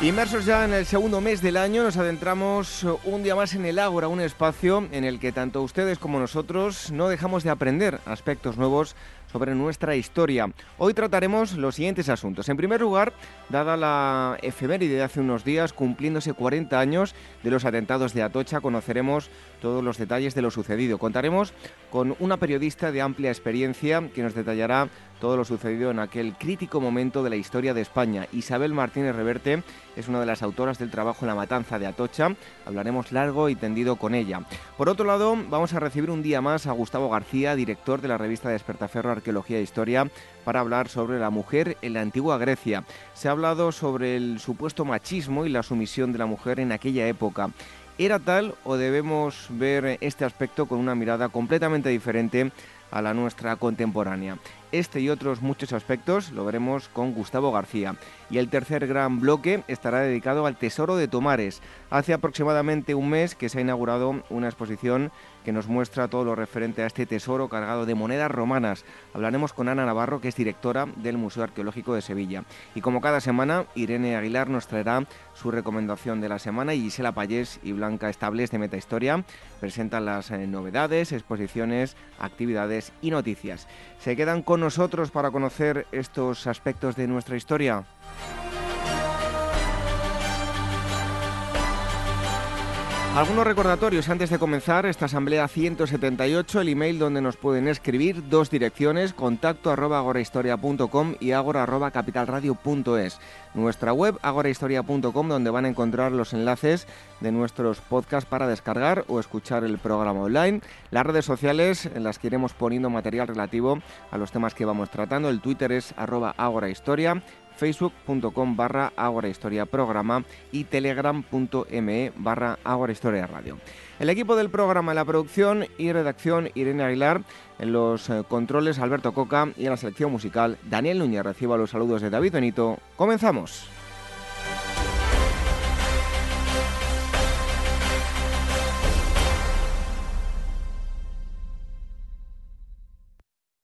Inmersos ya en el segundo mes del año, nos adentramos un día más en el Ágora, un espacio en el que tanto ustedes como nosotros no dejamos de aprender aspectos nuevos sobre nuestra historia. Hoy trataremos los siguientes asuntos. En primer lugar, dada la efeméride de hace unos días, cumpliéndose 40 años de los atentados de Atocha, conoceremos todos los detalles de lo sucedido. Contaremos con una periodista de amplia experiencia que nos detallará todo lo sucedido en aquel crítico momento de la historia de España. Isabel Martínez Reverte es una de las autoras del trabajo La Matanza de Atocha. Hablaremos largo y tendido con ella. Por otro lado, vamos a recibir un día más a Gustavo García, director de la revista Despertaferro Arqueología e Historia, para hablar sobre la mujer en la antigua Grecia. Se ha hablado sobre el supuesto machismo y la sumisión de la mujer en aquella época. ¿Era tal o debemos ver este aspecto con una mirada completamente diferente a la nuestra contemporánea? Este y otros muchos aspectos lo veremos con Gustavo García. Y el tercer gran bloque estará dedicado al Tesoro de Tomares. Hace aproximadamente un mes que se ha inaugurado una exposición que nos muestra todo lo referente a este tesoro cargado de monedas romanas. Hablaremos con Ana Navarro, que es directora del Museo Arqueológico de Sevilla. Y como cada semana, Irene Aguilar nos traerá su recomendación de la semana y Gisela Payés y Blanca Estables de Metahistoria presentan las eh, novedades, exposiciones, actividades y noticias. ¿Se quedan con nosotros para conocer estos aspectos de nuestra historia? Algunos recordatorios antes de comenzar esta asamblea 178, el email donde nos pueden escribir, dos direcciones, contacto arroba agorahistoria.com y agora arroba capitalradio.es. Nuestra web agorahistoria.com donde van a encontrar los enlaces de nuestros podcasts para descargar o escuchar el programa online. Las redes sociales en las que iremos poniendo material relativo a los temas que vamos tratando. El Twitter es arroba agorahistoria facebook.com barra Programa y telegram.me barra Historia Radio. El equipo del programa la producción y redacción Irene Aguilar, en los eh, controles Alberto Coca y en la selección musical Daniel Núñez. Reciba los saludos de David Benito. Comenzamos.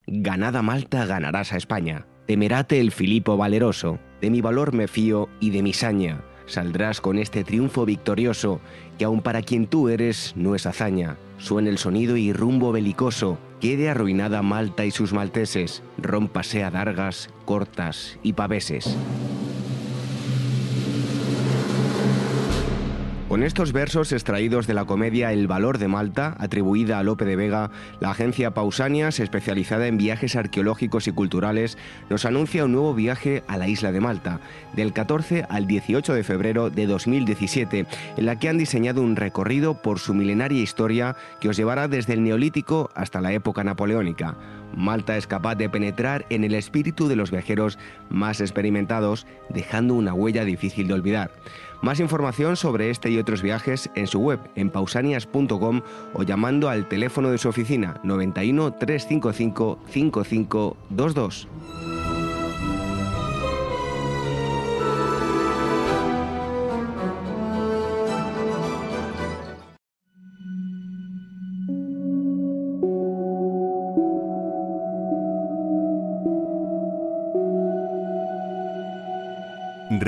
Ganada Malta ganarás a España. Temerate el Filipo valeroso, de mi valor me fío y de mi saña. Saldrás con este triunfo victorioso, que aun para quien tú eres no es hazaña. Suena el sonido y rumbo belicoso, quede arruinada Malta y sus malteses, rómpase a dargas, cortas y paveses. Con estos versos extraídos de la comedia El valor de Malta, atribuida a Lope de Vega, la agencia Pausanias, especializada en viajes arqueológicos y culturales, nos anuncia un nuevo viaje a la isla de Malta, del 14 al 18 de febrero de 2017, en la que han diseñado un recorrido por su milenaria historia que os llevará desde el Neolítico hasta la época napoleónica. Malta es capaz de penetrar en el espíritu de los viajeros más experimentados, dejando una huella difícil de olvidar. Más información sobre este y otros viajes en su web en pausanias.com o llamando al teléfono de su oficina 91 355 5522.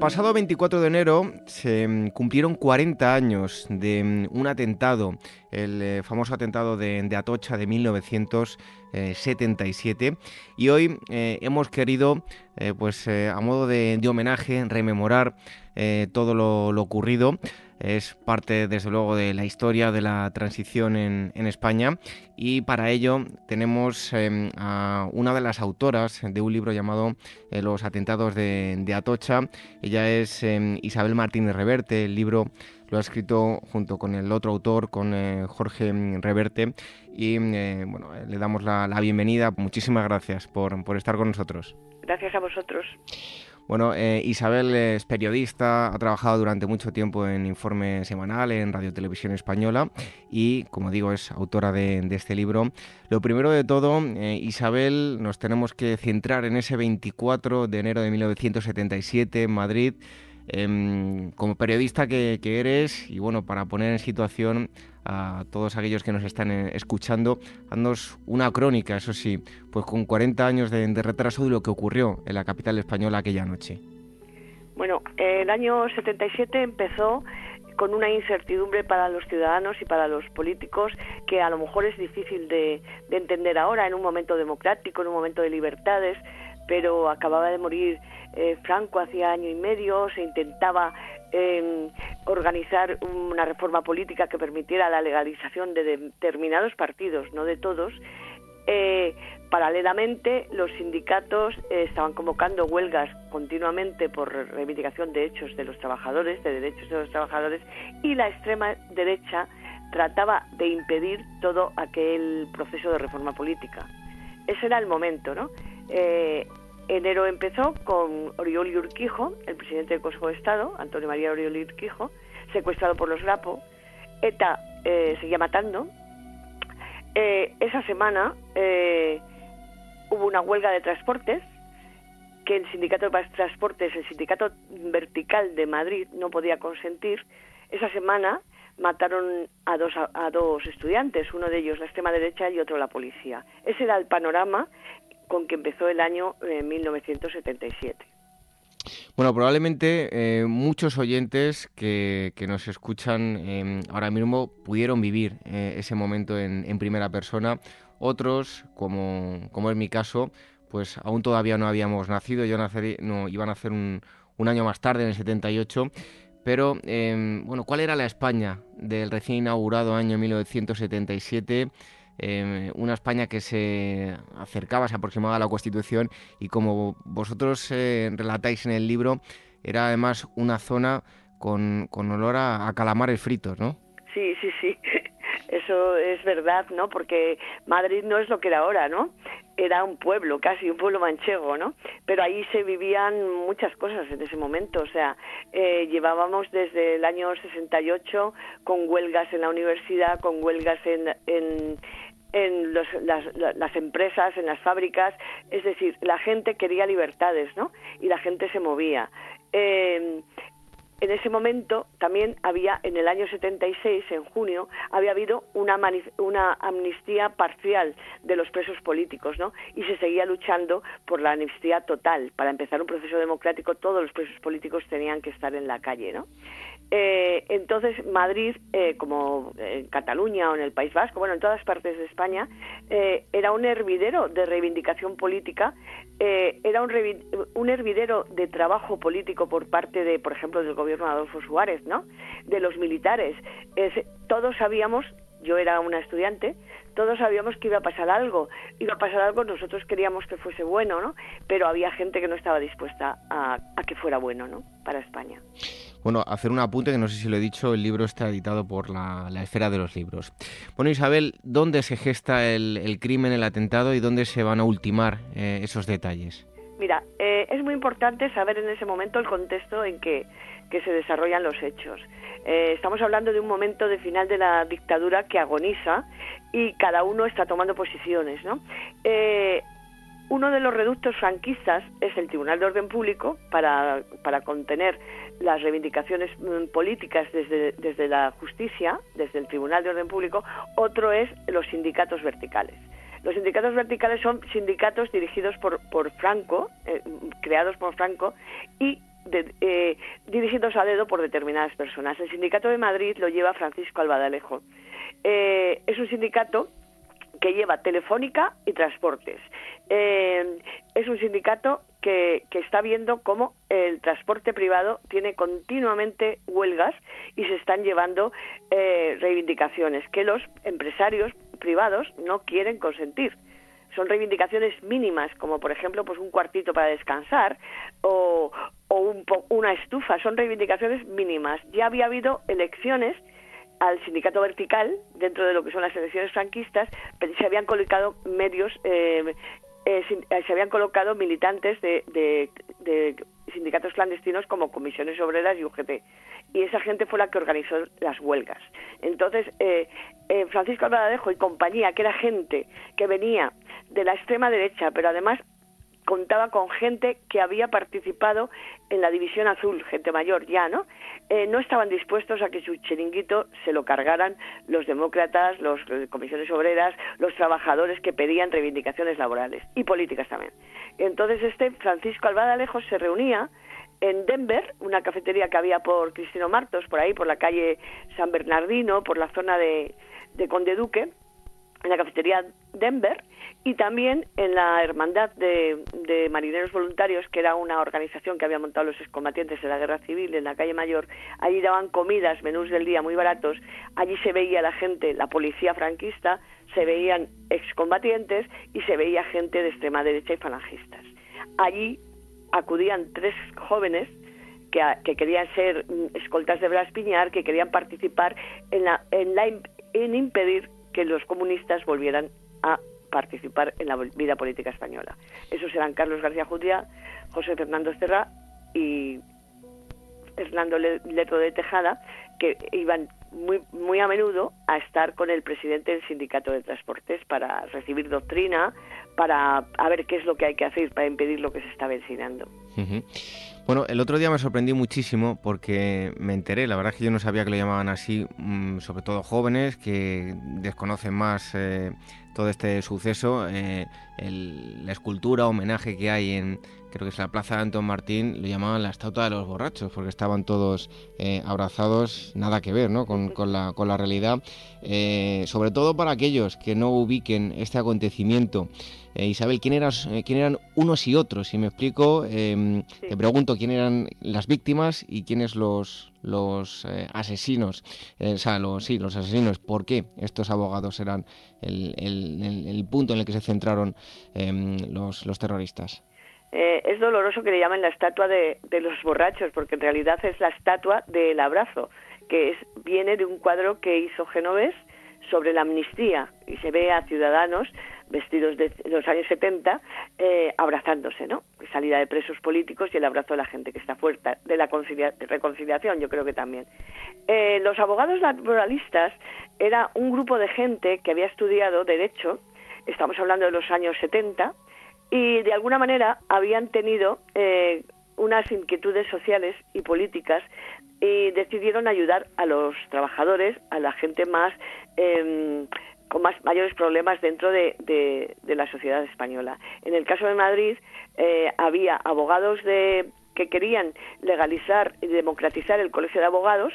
Pasado 24 de enero se mm, cumplieron 40 años de mm, un atentado, el eh, famoso atentado de, Atocha de 1977, y hoy eh, hemos querido, eh, pues a modo de, homenaje, rememorar todo lo, ocurrido, es parte desde luego de la historia de la transición en, España y para ello tenemos em, a una de las autoras de un libro llamado eh, Los atentados de, Atocha. Ella es em, Isabel Martínez Reverte. El libro lo ha escrito junto con el otro autor, con eh, Jorge Reverte. Y eh, bueno, le damos la, bienvenida. Muchísimas gracias por, por estar con nosotros. Gracias a vosotros. Bueno, eh, Isabel es periodista, ha trabajado durante mucho tiempo en Informe Semanal, en Radio Televisión Española y, como digo, es autora de, este libro. Lo primero de todo, eh, Isabel, nos tenemos que centrar en ese 24 de enero de 1977 en Madrid. Em, como periodista que, eres y bueno, para poner en situación a todos aquellos que nos están eh, escuchando, haznos una crónica, eso sí, pues con 40 años de, retraso de lo que ocurrió en la capital española aquella noche. Bueno, el año 77 empezó con una incertidumbre para los ciudadanos y para los políticos que a lo mejor es difícil de, entender ahora en un momento democrático, en un momento de libertades, pero acababa de morir eh, Franco hacía año y medio, se intentaba organizar una reforma política que permitiera la legalización de determinados partidos, no de todos. Eh, paralelamente, los sindicatos eh, estaban convocando huelgas continuamente por reivindicación de hechos de los trabajadores, de derechos de los trabajadores, y la extrema derecha trataba de impedir todo aquel proceso de reforma política. Ese era el momento, ¿no? Enero empezó con Oriol Urquijo, el presidente del Consejo de Estado, Antonio María Oriol Urquijo, secuestrado por los Grapo. ETA eh, seguía matando. Eh, esa semana eh, hubo una huelga de transportes que el sindicato de transportes, el sindicato vertical de Madrid, no podía consentir. Esa semana mataron a dos, a dos estudiantes, uno de ellos la extrema derecha y otro la policía. Ese era el panorama con que empezó el año 1977. Eh, bueno, probablemente eh, muchos oyentes que, nos escuchan em, ahora mismo pudieron vivir eh, ese momento en, primera persona. Otros, como, como es mi caso, pues aún todavía no habíamos nacido. Yo nací, no, iba a nacer un, un año más tarde, en el 78. Pero, em, bueno, ¿cuál era la España del recién inaugurado año 1977? Em, una España que se acercaba, se aproximaba a la Constitución y como vosotros eh, relatáis en el libro, era además una zona con, con olor a, calamares fritos, ¿no? Sí, sí, sí. Eso es verdad, ¿no? Porque Madrid no es lo que era ahora, ¿no? Era un pueblo, casi un pueblo manchego, ¿no? Pero ahí se vivían muchas cosas en ese momento. O sea, eh, llevábamos desde el año 68 con huelgas en la universidad, con huelgas en, en en las, empresas, en las fábricas, es decir, la gente quería libertades, ¿no? Y la gente se movía. Eh, en ese momento también había, en el año 76, en junio, había habido una, una amnistía parcial de los presos políticos, ¿no? Y se seguía luchando por la amnistía total. Para empezar un proceso democrático, todos los presos políticos tenían que estar en la calle, ¿no? Eh, entonces, Madrid, eh, como en Cataluña o en el País Vasco, bueno, en todas partes de España, eh, era un hervidero de reivindicación política, era un, un, hervidero de trabajo político por parte de, por ejemplo, del gobierno de Adolfo Suárez, ¿no? De los militares. todos sabíamos, yo era una estudiante, todos sabíamos que iba a pasar algo, iba a pasar algo, nosotros queríamos que fuese bueno, ¿no? Pero había gente que no estaba dispuesta a, a que fuera bueno, ¿no? Para España. Bueno, hacer un apunte que no sé si lo he dicho, el libro está editado por la, Esfera de los Libros. Bueno, Isabel, ¿dónde se gesta el, crimen, el atentado y dónde se van a ultimar eh, esos detalles? Mira, eh, es muy importante saber en ese momento el contexto en que, se desarrollan los hechos. Eh, estamos hablando de un momento de final de la dictadura que agoniza y cada uno está tomando posiciones, ¿no? Uno de los reductos franquistas es el Tribunal de Orden Público para, para contener las reivindicaciones mm, políticas desde, desde la justicia, desde el Tribunal de Orden Público. Otro es los sindicatos verticales. Los sindicatos verticales son sindicatos dirigidos por, por Franco, eh, creados por Franco, y eh, dirigidos a dedo por determinadas personas. El sindicato de Madrid lo lleva Francisco Albadalejo. Eh, es un sindicato que lleva Telefónica y Transportes. Eh, es un sindicato que, está viendo cómo el transporte privado tiene continuamente huelgas y se están llevando eh, reivindicaciones que los empresarios privados no quieren consentir. Son reivindicaciones mínimas, como por ejemplo pues un cuartito para descansar o, una estufa. Son reivindicaciones mínimas. Ya había habido elecciones al sindicato vertical dentro de lo que son las elecciones franquistas, pero se habían colocado medios eh, eh, eh, se habían colocado militantes de, sindicatos clandestinos como comisiones obreras y UGT. Y esa gente fue la que organizó las huelgas. Entonces, eh, Francisco Albaladejo y compañía, que era gente que venía de la extrema derecha, pero además contaba con gente que había participado en la división azul, gente mayor ya, ¿no? Eh, no estaban dispuestos a que su chiringuito se lo cargaran los demócratas, las comisiones obreras, los trabajadores que pedían reivindicaciones laborales y políticas también. Entonces este Francisco Albada Lejos se reunía en Denver, una cafetería que había por Cristino Martos, por ahí, por la calle San Bernardino, por la zona de, de Conde Duque, en la cafetería Denver, y también en la Hermandad de, Marineros Voluntarios, que era una organización que había montado los excombatientes de la Guerra Civil en la calle Mayor. Allí daban comidas, menús del día muy baratos. Allí se veía la gente, la policía franquista, se veían excombatientes y se veía gente de extrema derecha y falangistas. Allí acudían tres jóvenes que, que, querían ser mm, escoltas de Blas Piñar, que querían participar en, la, en, la, en impedir que los comunistas volvieran a participar en la vida política española. Esos eran Carlos García Judía, José Fernando Esterra y Hernando Leto de Tejada, que iban muy, muy a menudo a estar con el presidente del sindicato de transportes para recibir doctrina, para ver qué es lo que hay que hacer para impedir lo que se está vecinando. Bueno, el otro día me sorprendí muchísimo porque me enteré, la verdad es que yo no sabía que lo llamaban así, mm, sobre todo jóvenes que desconocen más eh, todo este suceso, eh, la escultura, homenaje que hay en, creo que es la Plaza de Antón Martín, lo llamaban la estatua de los borrachos, porque estaban todos eh, abrazados, nada que ver ¿no? con, la, con la realidad, sobre todo para aquellos que no ubiquen este acontecimiento eh, Isabel, ¿quién, eras, eh, ¿quién eran unos y otros? Si me explico, em, te pregunto quién eran las víctimas y quiénes los, los eh, asesinos. o sea, los, sí, los asesinos. ¿Por qué estos abogados eran el, el, punto en el que se centraron em, los, los terroristas? Es doloroso que le llamen la estatua de, los borrachos, porque en realidad es la estatua del abrazo, que es, viene de un cuadro que hizo Genovés sobre la amnistía y se ve a ciudadanos vestidos de los años 70, eh, abrazándose, ¿no? Salida de presos políticos y el abrazo de la gente que está fuerte, de la reconciliación, yo creo que también. Eh, los abogados laboralistas era un grupo de gente que había estudiado Derecho, estamos hablando de los años 70, y de alguna manera habían tenido eh, unas inquietudes sociales y políticas y decidieron ayudar a los trabajadores, a la gente más em, con más mayores problemas dentro de, de, la sociedad española. En el caso de Madrid eh, había abogados de, que querían legalizar y democratizar el colegio de abogados,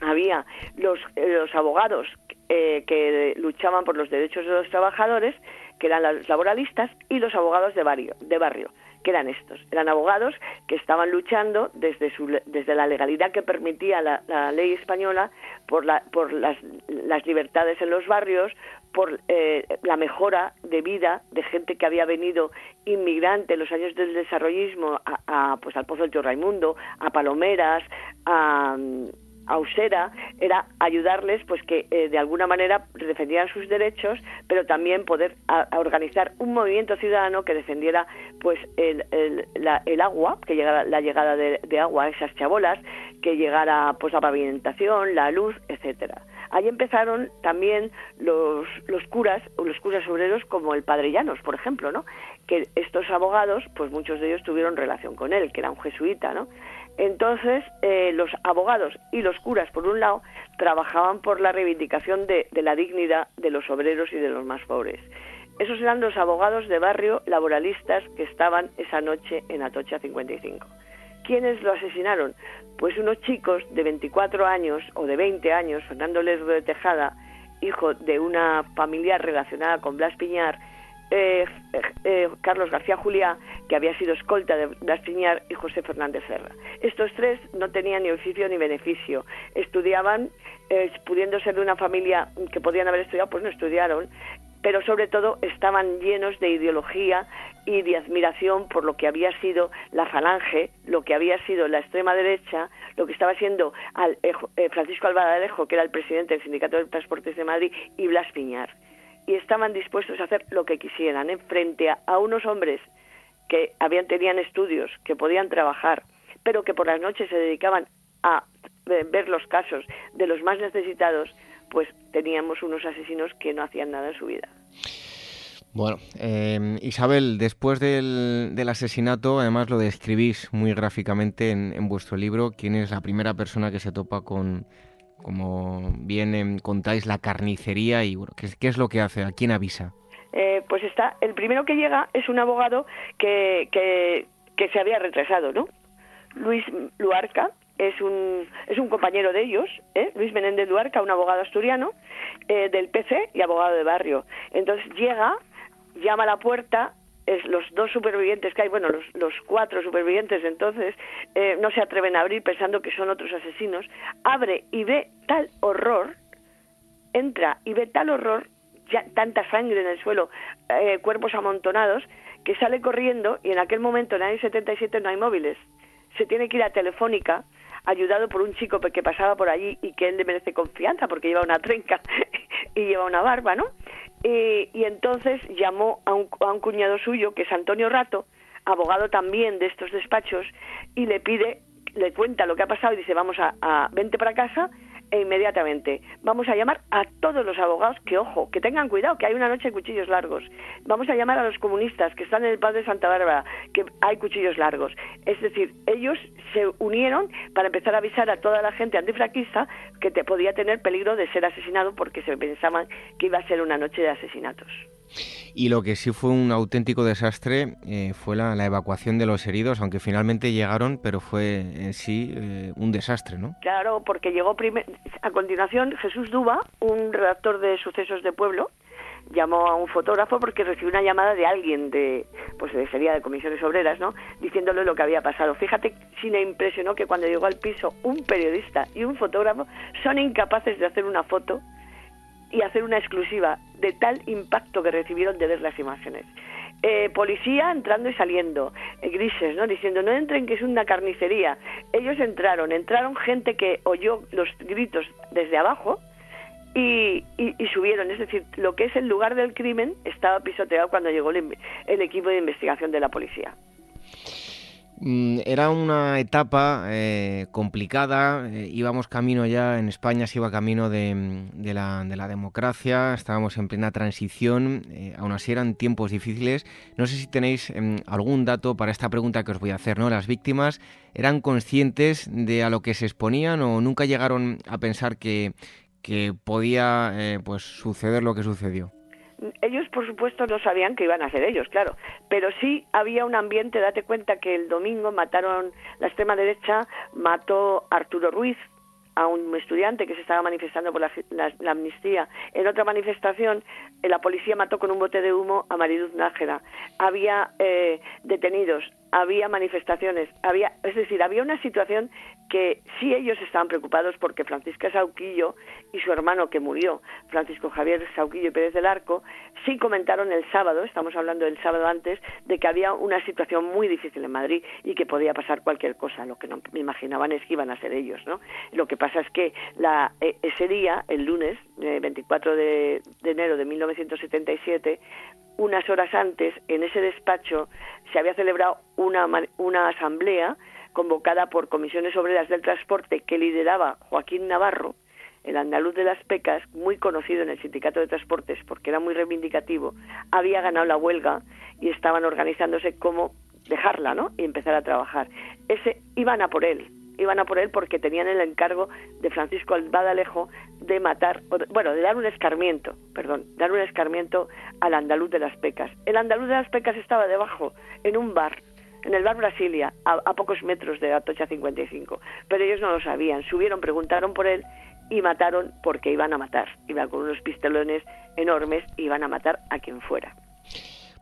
había los, eh, los abogados eh, que luchaban por los derechos de los trabajadores, que eran los laboralistas, y los abogados de barrio. De barrio que eran estos. Eran abogados que estaban luchando desde, su, desde la legalidad que permitía la, ley española por, la, por las, las, libertades en los barrios, por eh, la mejora de vida de gente que había venido inmigrante en los años del desarrollismo a, pues al Pozo del a Palomeras, a Ausera era ayudarles pues que eh, de alguna manera defendieran sus derechos pero también poder organizar un movimiento ciudadano que defendiera pues el, el, agua que llegara la llegada de, agua a esas chabolas que llegara pues la pavimentación la luz etcétera Ahí empezaron también los, los curas, los curas obreros como el padre Llanos, por ejemplo, ¿no? Que estos abogados, pues muchos de ellos tuvieron relación con él, que era un jesuita, ¿no? Entonces, eh, los abogados y los curas, por un lado, trabajaban por la reivindicación de, la dignidad de los obreros y de los más pobres. Esos eran los abogados de barrio laboralistas que estaban esa noche en Atocha 55. ¿Quiénes lo asesinaron? Pues unos chicos de 24 años o de 20 años, Fernando Lerdo de Tejada hijo de una familiar relacionada con Blas Piñar, eh, eh, Carlos García Juliá, que había sido escolta de Blas Piñar, y José Fernández Serra. Estos tres no tenían ni oficio ni beneficio. Estudiaban, pudiendo ser de una familia que podían haber estudiado, pues no estudiaron, pero sobre todo estaban llenos de ideología y de admiración por lo que había sido la falange, lo que había sido la extrema derecha, lo que estaba siendo eh, Francisco Albaladejo, que era el presidente del Sindicato de Transportes de Madrid, y Blas Piñar. Y estaban dispuestos a hacer lo que quisieran, en frente a, unos hombres que habían, tenían estudios, que podían trabajar, pero que por las noches se dedicaban a eh, ver los casos de los más necesitados, pues teníamos unos asesinos que no hacían nada en su vida. Bueno, em, Isabel, después del, asesinato, además lo describís muy gráficamente en, vuestro libro, ¿quién es la primera persona que se topa con, como bien contáis, la carnicería y bueno, ¿qué, es lo que hace? ¿A quién avisa? Eh, pues está, el primero que llega es un abogado que, que, que se había retrasado, ¿no? Luis Luarca, es un, es un compañero de ellos, ¿eh? Luis Menéndez Luarca, un abogado asturiano eh, del PC y abogado de barrio. Entonces llega, llama a la puerta, es los dos supervivientes que hay, bueno, los, los cuatro supervivientes entonces, eh, no se atreven a abrir pensando que son otros asesinos, abre y ve tal horror, entra y ve tal horror, ya tanta sangre en el suelo, cuerpos amontonados, que sale corriendo y en aquel momento en el año 77 no hay móviles. Se tiene que ir a Telefónica ayudado por un chico que pasaba por allí y que él le merece confianza porque lleva una trenca y lleva una barba, ¿no? Y entonces llamó a un, a un cuñado suyo, que es Antonio Rato, abogado también de estos despachos, y le pide, le cuenta lo que ha pasado y dice, vamos a vente para casa e inmediatamente vamos a llamar a todos los abogados que, ojo, que tengan cuidado, que hay una noche de cuchillos largos. Vamos a llamar a los comunistas que están en el Paz de Santa Bárbara, que hay cuchillos largos. Es decir, ellos se unieron para empezar a avisar a toda la gente antifraquista que te podía tener peligro de ser asesinado porque se pensaban que iba a ser una noche de asesinatos. Y lo que sí fue un auténtico desastre eh, fue la, evacuación de los heridos, aunque finalmente llegaron, pero fue en sí eh, un desastre, ¿no? Claro, porque llegó a continuación Jesús Duba, un redactor de Sucesos de Pueblo, llamó a un fotógrafo porque recibió una llamada de alguien de pues sería de comisiones obreras no diciéndole lo que había pasado fíjate si me impresionó que cuando llegó al piso un periodista y un fotógrafo son incapaces de hacer una foto y hacer una exclusiva de tal impacto que recibieron de ver las imágenes. Eh, policía entrando y saliendo, eh, grises, ¿no? Diciendo, no entren que es una carnicería. Ellos entraron, entraron gente que oyó los gritos desde abajo y, subieron. Es decir, lo que es el lugar del crimen estaba pisoteado cuando llegó el equipo de investigación de la policía. Mm, era una etapa eh, complicada, eh, íbamos camino ya, en España se iba camino de, mm, la, de la, democracia, estábamos en plena transición, eh, aún así eran tiempos difíciles. No sé si tenéis em, algún dato para esta pregunta que os voy a hacer, ¿no? ¿Las víctimas eran conscientes de a lo que se exponían o nunca llegaron a pensar que, que podía pues, suceder lo que sucedió? Ellos por supuesto no sabían que iban a ser ellos, claro, pero sí había un ambiente, date cuenta que el domingo mataron, la extrema derecha mató a Arturo Ruiz, a un estudiante que se estaba manifestando por la, amnistía. En otra manifestación, eh, la policía mató con un bote de humo a Mariduz Nájera. Había eh, detenidos, había manifestaciones, había, es decir, había una situación que sí ellos estaban preocupados porque Francisca Sauquillo y su hermano que murió, Francisco Javier Sauquillo y Pérez del Arco, sí comentaron el sábado, estamos hablando del sábado antes, de que había una situación muy difícil en Madrid y que podía pasar cualquier cosa. Lo que no me imaginaban es que iban a ser ellos, ¿no? Lo que pasa es que la, e, ese día, el lunes, 24 de, de enero de 1977, unas horas antes, en ese despacho, se había celebrado una, una asamblea convocada por comisiones obreras del transporte que lideraba Joaquín Navarro, el andaluz de las pecas, muy conocido en el sindicato de transportes porque era muy reivindicativo, había ganado la huelga y estaban organizándose cómo dejarla, ¿no? Y empezar a trabajar. Ese iban a por él, iban a por él porque tenían el encargo de Francisco Albadalejo de matar, bueno, de dar un escarmiento, perdón, dar un escarmiento al andaluz de las pecas. El andaluz de las pecas estaba debajo, en un bar, en el bar Brasilia, a, pocos metros de Atocha 55. Pero ellos no lo sabían. Subieron, preguntaron por él y mataron porque iban a matar. Iban con unos pistolones enormes y iban a matar a quien fuera.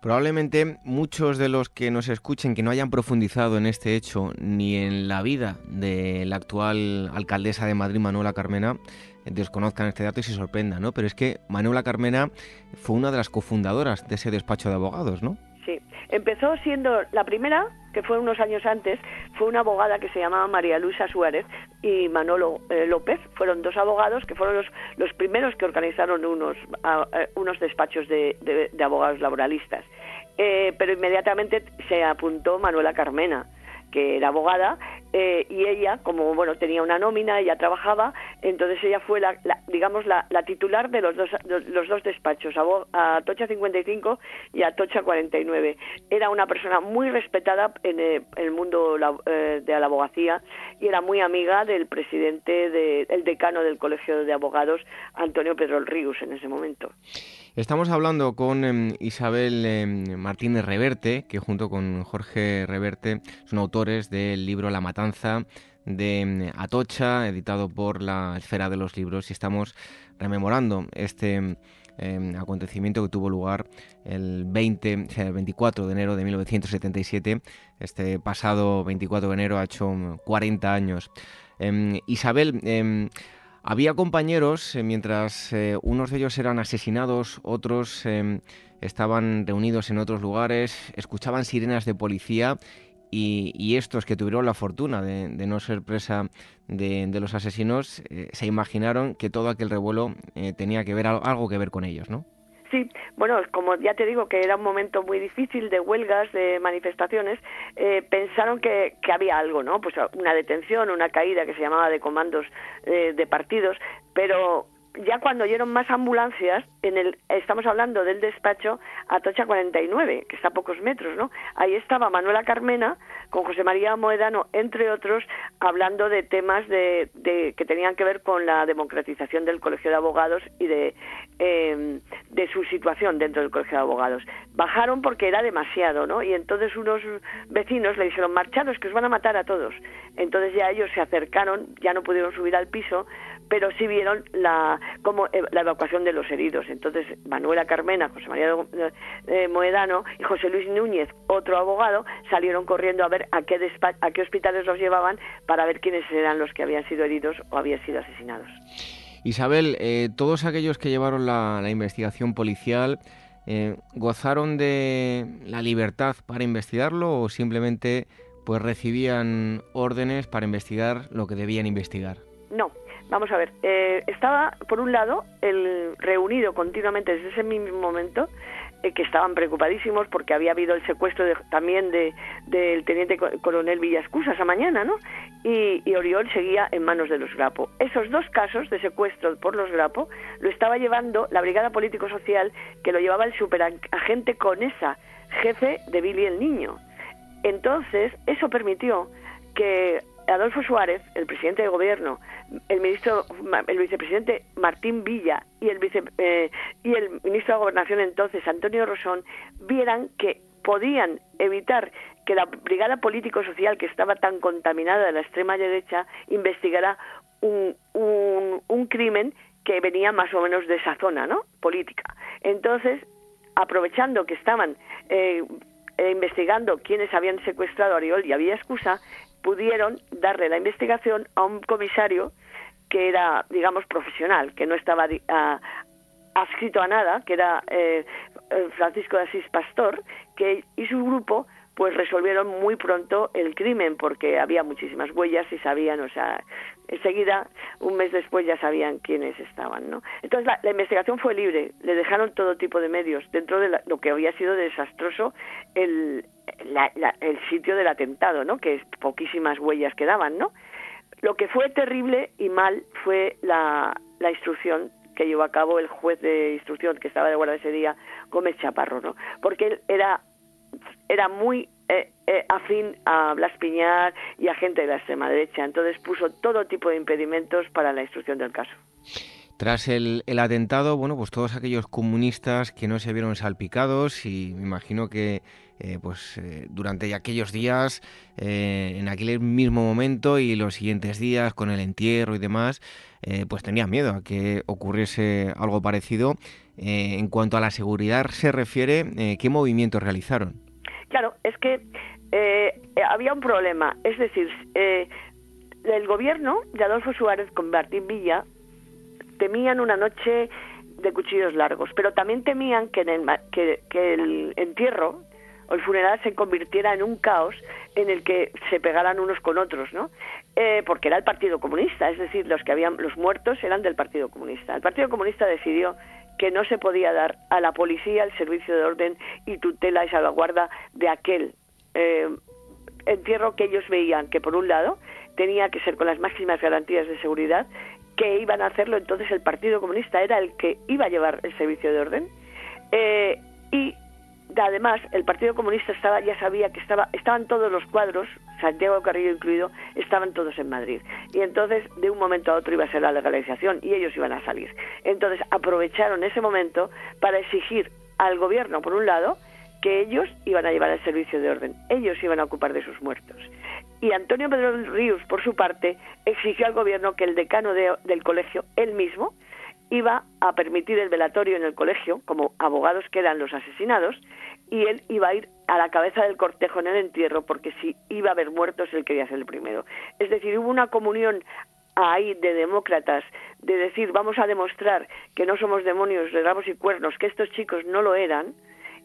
Probablemente muchos de los que nos escuchen que no hayan profundizado en este hecho ni en la vida de la actual alcaldesa de Madrid, Manuela Carmena, desconozcan este dato y se sorprendan, ¿no? Pero es que Manuela Carmena fue una de las cofundadoras de ese despacho de abogados, ¿no? Sí, empezó siendo la primera, que fue unos años antes, fue una abogada que se llamaba María Luisa Suárez y Manolo eh, López. Fueron dos abogados que fueron los, los primeros que organizaron unos, eh, unos despachos de, abogados laboralistas. Eh, pero inmediatamente se apuntó Manuela Carmena que era abogada, eh, y ella, como bueno tenía una nómina, ella trabajaba, entonces ella fue la, digamos la, titular de los dos los dos despachos, a, Tocha 55 y a Tocha 49. Era una persona muy respetada en, eh, el mundo eh, de la abogacía y era muy amiga del presidente del decano del Colegio de Abogados, Antonio Pedro Ríos, en ese momento. Estamos hablando con em, Isabel em, Martínez Reverte, que junto con Jorge Reverte son autores del libro La Matanza de em, Atocha, editado por la Esfera de los Libros, y estamos rememorando este acontecimiento que tuvo lugar el 20, el 24 de enero de 1977. Este pasado 24 de enero ha hecho 40 años. Isabel, había compañeros, eh, mientras eh, unos de ellos eran asesinados, otros em, estaban reunidos en otros lugares, escuchaban sirenas de policía y, estos que tuvieron la fortuna de, no ser presa de, los asesinos eh, se imaginaron que todo aquel revuelo tenía que ver algo que ver con ellos, ¿no? Sí, bueno, como ya te digo que era un momento muy difícil de huelgas, de manifestaciones, eh, pensaron que, que, había algo, ¿no? Pues una detención, una caída que se llamaba de comandos eh, de partidos, pero ya cuando oyeron más ambulancias, en el, estamos hablando del despacho Atocha 49, que está a pocos metros, ¿no? Ahí estaba Manuela Carmena con José María Moedano, entre otros, hablando de temas de, que tenían que ver con la democratización del Colegio de Abogados y de, em, de su situación dentro del Colegio de Abogados. Bajaron porque era demasiado, ¿no? Y entonces unos vecinos le dijeron, marcharos, que os van a matar a todos. Entonces ya ellos se acercaron, ya no pudieron subir al piso, pero sí vieron la, como, eh, la evacuación de los heridos. Entonces, Manuela Carmena, José María eh, Moedano y José Luis Núñez, otro abogado, salieron corriendo a ver a qué, a qué hospitales los llevaban para ver quiénes eran los que habían sido heridos o habían sido asesinados. Isabel, eh, todos aquellos que llevaron la, investigación policial, ¿gozaron de la libertad para investigarlo o simplemente pues recibían órdenes para investigar lo que debían investigar? No, Vamos a ver, eh, estaba, por un lado, el reunido continuamente desde ese mismo momento, eh, que estaban preocupadísimos porque había habido el secuestro también de, del teniente coronel Villascusa esa mañana, ¿no? Y, y, Oriol seguía en manos de los Grapo. Esos dos casos de secuestro por los Grapo lo estaba llevando la Brigada Político-Social, que lo llevaba el superagente Conesa, jefe de Billy el Niño. Entonces, eso permitió que Adolfo Suárez, el presidente de gobierno, el ministro, el vicepresidente Martín Villa y el vice, eh, y el ministro de Gobernación entonces Antonio Rosón vieran que podían evitar que la brigada político-social que estaba tan contaminada de la extrema derecha investigara un, un, crimen que venía más o menos de esa zona, ¿no? Política. Entonces, aprovechando que estaban eh, eh, investigando quiénes habían secuestrado a Ariol y había excusa, pudieron darle la investigación a un comisario que era, digamos, profesional, que no estaba adscrito a nada, que era eh, eh, Francisco de Asís Pastor, que y su grupo pues resolvieron muy pronto el crimen porque había muchísimas huellas y sabían, o sea, enseguida, un mes después ya sabían quiénes estaban, ¿no? Entonces la, investigación fue libre, le dejaron todo tipo de medios dentro de lo que había sido desastroso el, el sitio del atentado, ¿no? Que poquísimas huellas quedaban, ¿no? Lo que fue terrible y mal fue la, la instrucción que llevó a cabo el juez de instrucción que estaba de guardia ese día, Gómez Chaparro, ¿no? Porque él era era muy eh, eh, afín a Blas Piñar y a gente de la extrema derecha. Entonces puso todo tipo de impedimentos para la instrucción del caso. Tras el, atentado, bueno, pues todos aquellos comunistas que no se vieron salpicados y me imagino que eh, pues eh, durante aquellos días, eh, en aquel mismo momento y los siguientes días con el entierro y demás, pues tenían miedo a que ocurriese algo parecido. En cuanto a la seguridad se refiere, ¿qué movimientos realizaron? Claro, es que había un problema, es decir, el gobierno de Adolfo Suárez con Martín Villa temían una noche de cuchillos largos, pero también temían que, el, que, el entierro o el funeral se convirtiera en un caos en el que se pegaran unos con otros, ¿no? Eh, porque era el Partido Comunista, es decir, los que habían los muertos eran del Partido Comunista. El Partido Comunista decidió que no se podía dar a la policía el servicio de orden y tutela y salvaguarda de aquel eh, entierro que ellos veían que por un lado tenía que ser con las máximas garantías de seguridad que iban a hacerlo, entonces el Partido Comunista era el que iba a llevar el servicio de orden. Eh, y además el Partido Comunista estaba ya sabía que estaba estaban todos los cuadros Santiago Carrillo incluido estaban todos en Madrid. Y entonces de un momento a otro iba a ser la legalización y ellos iban a salir. Entonces aprovecharon ese momento para exigir al gobierno por un lado que ellos iban a llevar el servicio de orden. Ellos iban a ocupar de sus muertos. Y Antonio Pedro Ríos, por su parte, exigió al gobierno que el decano del colegio, él mismo, iba a permitir el velatorio en el colegio, como abogados que eran los asesinados, y él iba a ir a la cabeza del cortejo en el entierro, porque si iba a haber muertos, él quería ser el primero. Es decir, hubo una comunión ahí de demócratas, de decir, vamos a demostrar que no somos demonios de rabos y cuernos, que estos chicos no lo eran,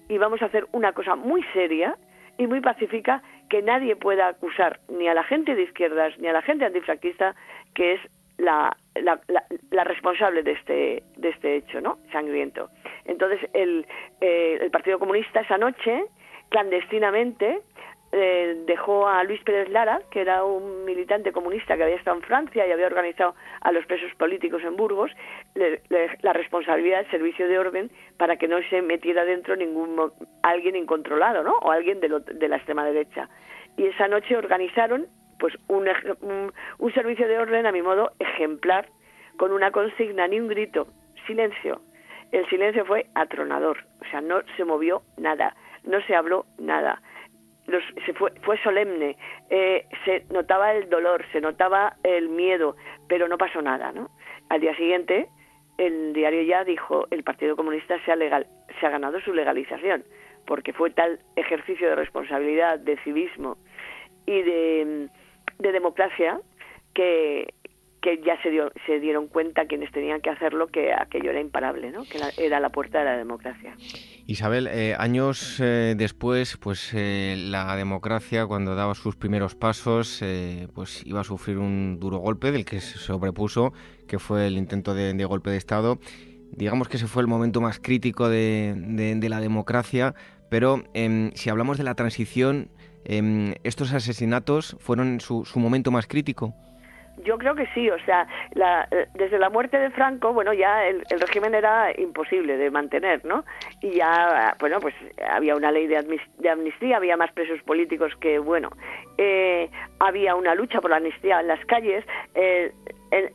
y vamos a hacer una cosa muy seria, y muy pacífica que nadie pueda acusar ni a la gente de izquierdas ni a la gente antifranquista que es la, la, responsable de este, de este hecho no sangriento. Entonces el, eh, el Partido Comunista esa noche, clandestinamente, eh, dejó a Luis Pérez Lara, que era un militante comunista que había estado en Francia y había organizado a los presos políticos en Burgos, la responsabilidad del servicio de orden para que no se metiera dentro ningún alguien incontrolado, ¿no? O alguien de, de la extrema derecha. Y esa noche organizaron pues un, un servicio de orden a mi modo ejemplar, con una consigna ni un grito, silencio. El silencio fue atronador, o sea, no se movió nada, no se habló nada se fue, fue solemne, eh, se notaba el dolor, se notaba el miedo, pero no pasó nada, ¿no? Al día siguiente, el diario ya dijo, el Partido Comunista se ha, legal, se ha ganado su legalización, porque fue tal ejercicio de responsabilidad, de civismo y de democracia que, que ya se, dio, se dieron cuenta quienes tenían que hacerlo que aquello era imparable, ¿no? que era la puerta de la democracia. Isabel, eh, años eh, después, pues eh, la democracia, cuando daba sus primeros pasos, pues iba a sufrir un duro golpe del que se sobrepuso, que fue el intento de, golpe de Estado. Digamos que ese fue el momento más crítico de, la democracia, pero em, si hablamos de la transición, em, estos asesinatos fueron su momento más crítico. Yo creo que sí, o sea, desde la muerte de Franco, bueno, ya el, régimen era imposible de mantener, ¿no? Y ya, bueno, pues había una ley de, amnistía, había más presos políticos que, bueno, eh, había una lucha por la amnistía en las calles, eh,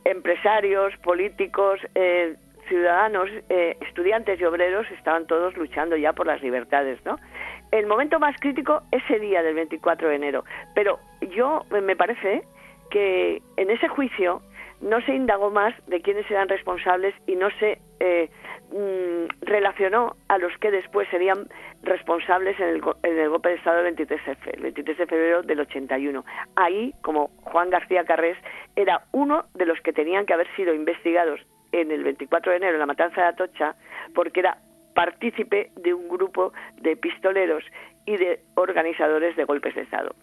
empresarios, políticos, eh, ciudadanos, estudiantes y obreros estaban todos luchando ya por las libertades, ¿no? El momento más crítico ese día del 24 de enero, pero yo me parece que en ese juicio no se indagó más de quiénes eran responsables y no se eh, mm, relacionó a los que después serían responsables en el, en el, golpe de Estado del 23 de, el 23 de febrero del 81. Ahí, como Juan García Carrés, era uno de los que tenían que haber sido investigados en el 24 de enero en la matanza de Atocha, porque era partícipe de un grupo de pistoleros y de organizadores de golpes de Estado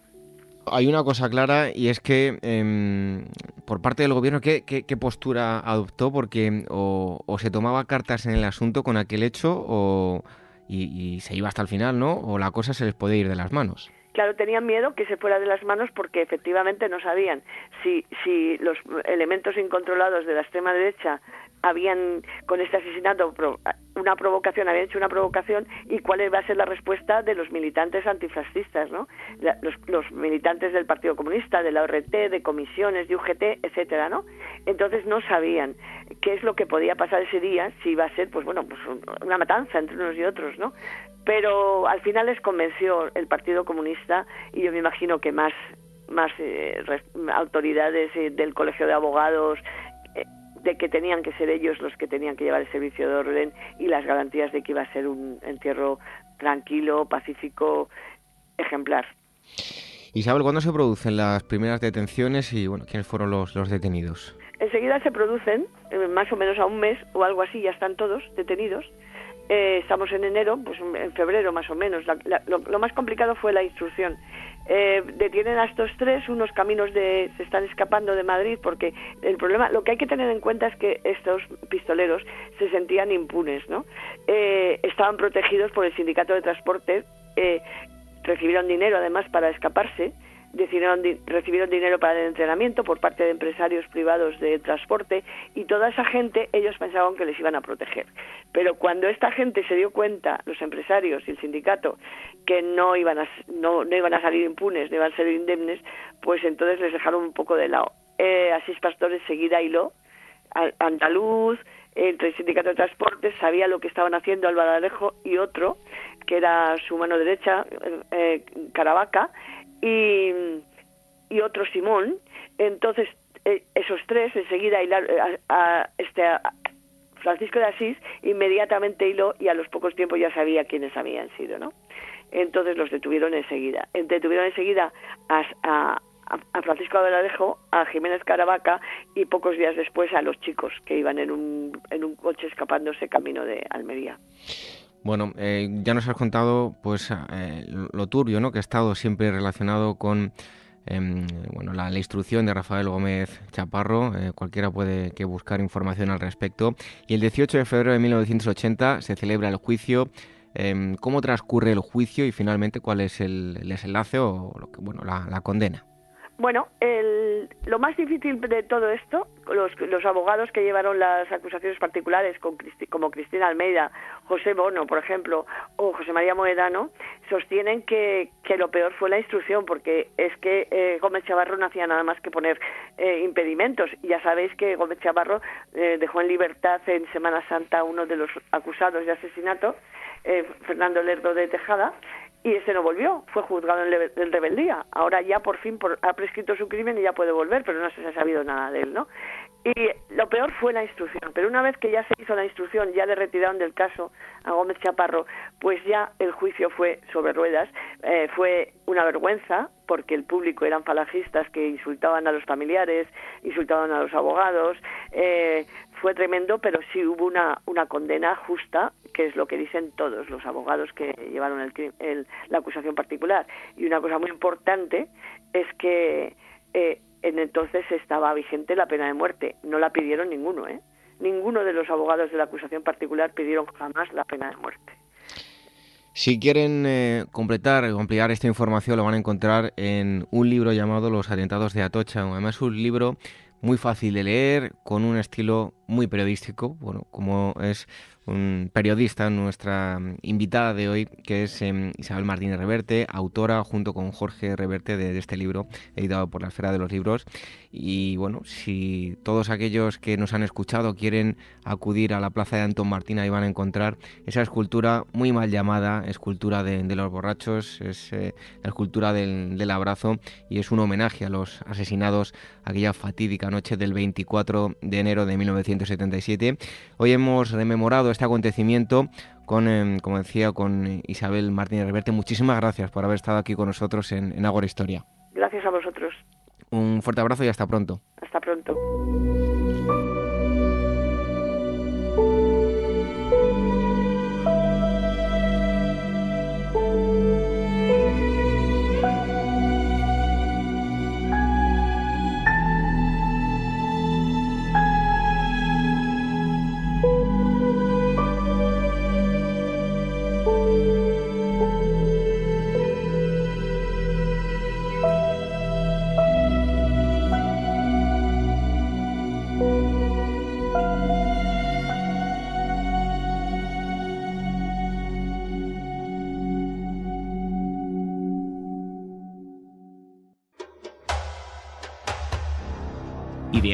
hay una cosa clara y es que em, por parte del gobierno, ¿qué, postura adoptó? Porque o, se tomaba cartas en el asunto con aquel hecho o, y, se iba hasta el final, ¿no? O la cosa se les puede ir de las manos. Claro, tenían miedo que se fuera de las manos porque efectivamente no sabían si, si los elementos incontrolados de la extrema derecha habían con este asesinato una provocación, habían hecho una provocación y cuál iba a ser la respuesta de los militantes antifascistas, ¿no? Los, militantes del Partido Comunista, de la ORT, de comisiones, de UGT, etcétera, ¿no? Entonces no sabían qué es lo que podía pasar ese día, si iba a ser, pues bueno, pues una matanza entre unos y otros, ¿no? Pero al final les convenció el Partido Comunista y yo me imagino que más más eh, autoridades eh, del Colegio de Abogados de que tenían que ser ellos los que tenían que llevar el servicio de orden y las garantías de que iba a ser un entierro tranquilo, pacífico, ejemplar. Isabel, ¿cuándo se producen las primeras detenciones y bueno, quiénes fueron los, los detenidos? Enseguida se producen, eh, más o menos a un mes o algo así, ya están todos detenidos. Eh, estamos en enero, pues en febrero más o menos. lo, más complicado fue la instrucción. Eh, detienen a estos tres, unos caminos de, se están escapando de Madrid porque el problema, lo que hay que tener en cuenta es que estos pistoleros se sentían impunes, ¿no? Eh, estaban protegidos por el sindicato de transporte, eh, recibieron dinero además para escaparse decidieron, recibieron dinero para el entrenamiento por parte de empresarios privados de transporte y toda esa gente ellos pensaban que les iban a proteger. Pero cuando esta gente se dio cuenta, los empresarios y el sindicato, que no iban a, no, no iban a salir impunes, no iban a ser indemnes, pues entonces les dejaron un poco de lado. Eh, Asís Pastores seguida hilo, andaluz, entre el sindicato de transportes, sabía lo que estaban haciendo Albaladejo y otro, que era su mano derecha, eh, Caravaca, y, y otro Simón. Entonces, eh, esos tres enseguida a, a, este, Francisco de Asís inmediatamente hiló y a los pocos tiempos ya sabía quiénes habían sido, ¿no? Entonces los detuvieron enseguida. Detuvieron enseguida a, a, a Francisco Abeladejo, a Jiménez Caravaca y pocos días después a los chicos que iban en un, en un coche escapándose camino de Almería. Bueno, eh, ya nos has contado pues eh, lo turbio, ¿no? Que ha estado siempre relacionado con em, bueno, la, instrucción de Rafael Gómez Chaparro. Eh, cualquiera puede que buscar información al respecto. Y el 18 de febrero de 1980 se celebra el juicio. Em, ¿Cómo transcurre el juicio y finalmente cuál es el, desenlace o lo que, bueno, la condena? Bueno, el, lo más difícil de todo esto, los, los abogados que llevaron las acusaciones particulares, con como Cristina Almeida, José Bono, por ejemplo, o José María Moedano, sostienen que, que lo peor fue la instrucción, porque es que eh, Gómez Chavarro no hacía nada más que poner eh, impedimentos. Ya sabéis que Gómez Chavarro eh, dejó en libertad en Semana Santa a uno de los acusados de asesinato, Fernando Lerdo de Tejada, y ese no volvió, fue juzgado en, rebeldía. Ahora ya por fin ha prescrito su crimen y ya puede volver, pero no se ha sabido nada de él, ¿no? Y lo peor fue la instrucción, pero una vez que ya se hizo la instrucción, ya le retiraron del caso a Gómez Chaparro, pues ya el juicio fue sobre ruedas, eh, fue una vergüenza, porque el público eran falangistas que insultaban a los familiares, insultaban a los abogados, eh, fue tremendo, pero sí hubo una, una condena justa, que es lo que dicen todos los abogados que llevaron el, la acusación particular. Y una cosa muy importante es que eh, en entonces estaba vigente la pena de muerte. No la pidieron ninguno, ¿eh? Ninguno de los abogados de la acusación particular pidieron jamás la pena de muerte. Si quieren eh, completar o ampliar esta información, lo van a encontrar en un libro llamado Los atentados de Atocha. Además, es un libro muy fácil de leer, con un estilo muy periodístico, bueno, como es un periodista, nuestra invitada de hoy, que es em, Isabel Martínez Reverte, autora junto con Jorge Reverte de, este libro, editado por la Esfera de los Libros. Y bueno, si todos aquellos que nos han escuchado quieren acudir a la Plaza de Antón Martín, ahí van a encontrar esa escultura muy mal llamada, escultura de, los borrachos, es eh, la escultura del, del abrazo y es un homenaje a los asesinados aquella fatídica noche del 24 de enero de 1977. Hoy hemos rememorado este acontecimiento con, em, como decía, con Isabel Martínez Reverte. Muchísimas gracias por haber estado aquí con nosotros en, en Agora Historia. Gracias a vosotros. Un fuerte abrazo y hasta pronto. Hasta pronto.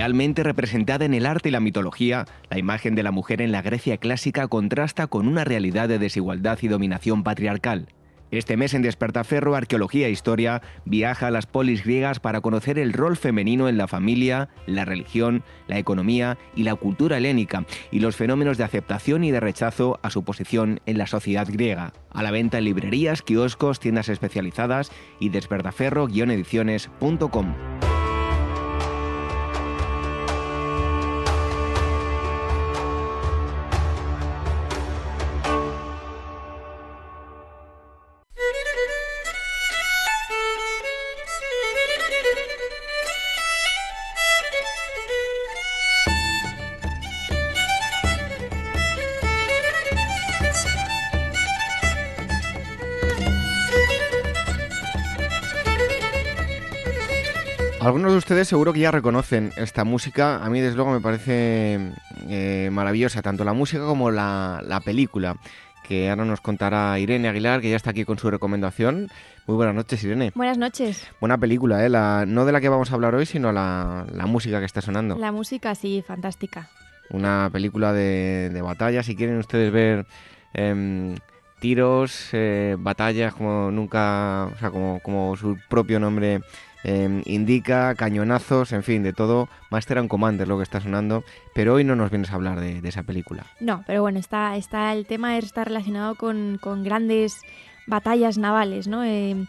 Idealmente representada en el arte y la mitología, la imagen de la mujer en la Grecia clásica contrasta con una realidad de desigualdad y dominación patriarcal. Este mes en Despertaferro, Arqueología e Historia viaja a las polis griegas para conocer el rol femenino en la familia, la religión, la economía y la cultura helénica y los fenómenos de aceptación y de rechazo a su posición en la sociedad griega. A la venta en librerías, kioscos, tiendas especializadas y despertaferro-ediciones.com. ustedes seguro que ya reconocen esta música. A mí, desde luego, me parece eh, maravillosa, tanto la música como la, película, que ahora nos contará Irene Aguilar, que ya está aquí con su recomendación. Muy buenas noches, Irene. Buenas noches. Buena película, ¿eh? La, no de la que vamos a hablar hoy, sino la, la música que está sonando. La música, sí, fantástica. Una película de, de batalla. Si quieren ustedes ver em, tiros, eh, batallas, como nunca, o sea, como, como su propio nombre Em, indica cañonazos, en fin, de todo. Master and Commander lo que está sonando, pero hoy no nos vienes a hablar de, esa película. No, pero bueno, está, está el tema está relacionado con, grandes batallas navales, ¿no? Em,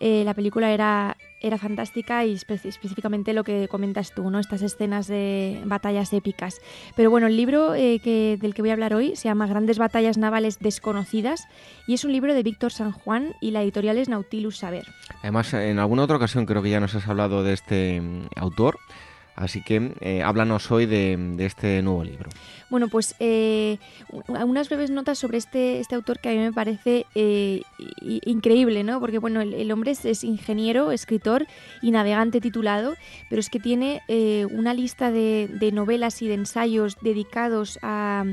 eh, la película era era fantástica y específicamente lo que comentas tú, ¿no? Estas escenas de batallas épicas. Pero bueno, el libro eh, que, del que voy a hablar hoy se llama Grandes batallas navales desconocidas y es un libro de Víctor San Juan y la editorial es Nautilus Saber. Además, en alguna otra ocasión creo que ya nos has hablado de este mm, autor. Así que eh, háblanos hoy de, este nuevo libro. Bueno, pues eh, unas breves notas sobre este, este autor que a mí me parece eh, increíble, ¿no? Porque, bueno, el, hombre es, ingeniero, escritor y navegante titulado, pero es que tiene una lista de, novelas y de ensayos dedicados a,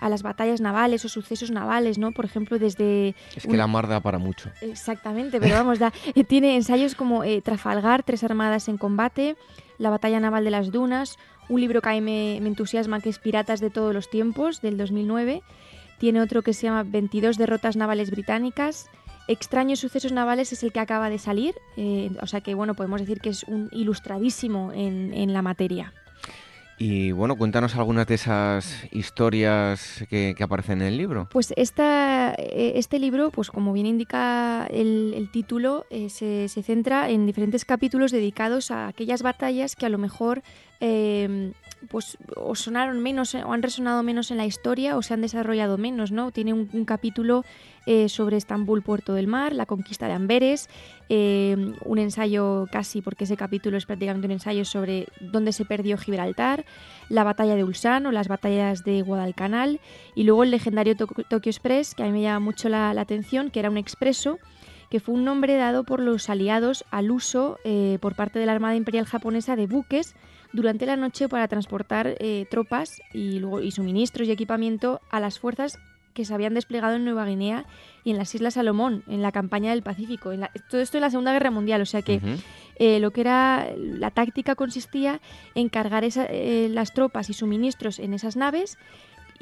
las batallas navales o sucesos navales, ¿no? Por ejemplo, desde... Es que la mar da para mucho. Exactamente, pero vamos, da, tiene ensayos como Trafalgar, Tres Armadas en Combate, la batalla naval de las dunas, un libro que a mí me, entusiasma que es Piratas de todos los tiempos, del 2009. Tiene otro que se llama 22 derrotas navales británicas. Extraños sucesos navales es el que acaba de salir, eh, o sea que bueno, podemos decir que es un ilustradísimo en la materia. Y bueno, cuéntanos algunas de esas historias que, aparecen en el libro. Pues esta, eh, este libro, pues como bien indica el, título, eh, se, centra en diferentes capítulos dedicados a aquellas batallas que a lo mejor eh, pues o sonaron menos o han resonado menos en la historia o se han desarrollado menos, ¿no? Tiene un, capítulo eh, sobre Estambul, Puerto del Mar, la conquista de Amberes, eh, un ensayo casi, porque ese capítulo es prácticamente un ensayo sobre dónde se perdió Gibraltar, la batalla de Ulsan o las batallas de Guadalcanal y luego el legendario Tokyo Express, que a mí me llama mucho la, atención, que era un expreso que fue un nombre dado por los aliados al uso eh, por parte de la Armada Imperial Japonesa de buques durante la noche para transportar eh, tropas y, luego, y suministros y equipamiento a las fuerzas que se habían desplegado en Nueva Guinea y en las Islas Salomón, en la campaña del Pacífico. todo esto en la Segunda Guerra Mundial, o sea que eh, lo que era la táctica consistía en cargar eh, las tropas y suministros en esas naves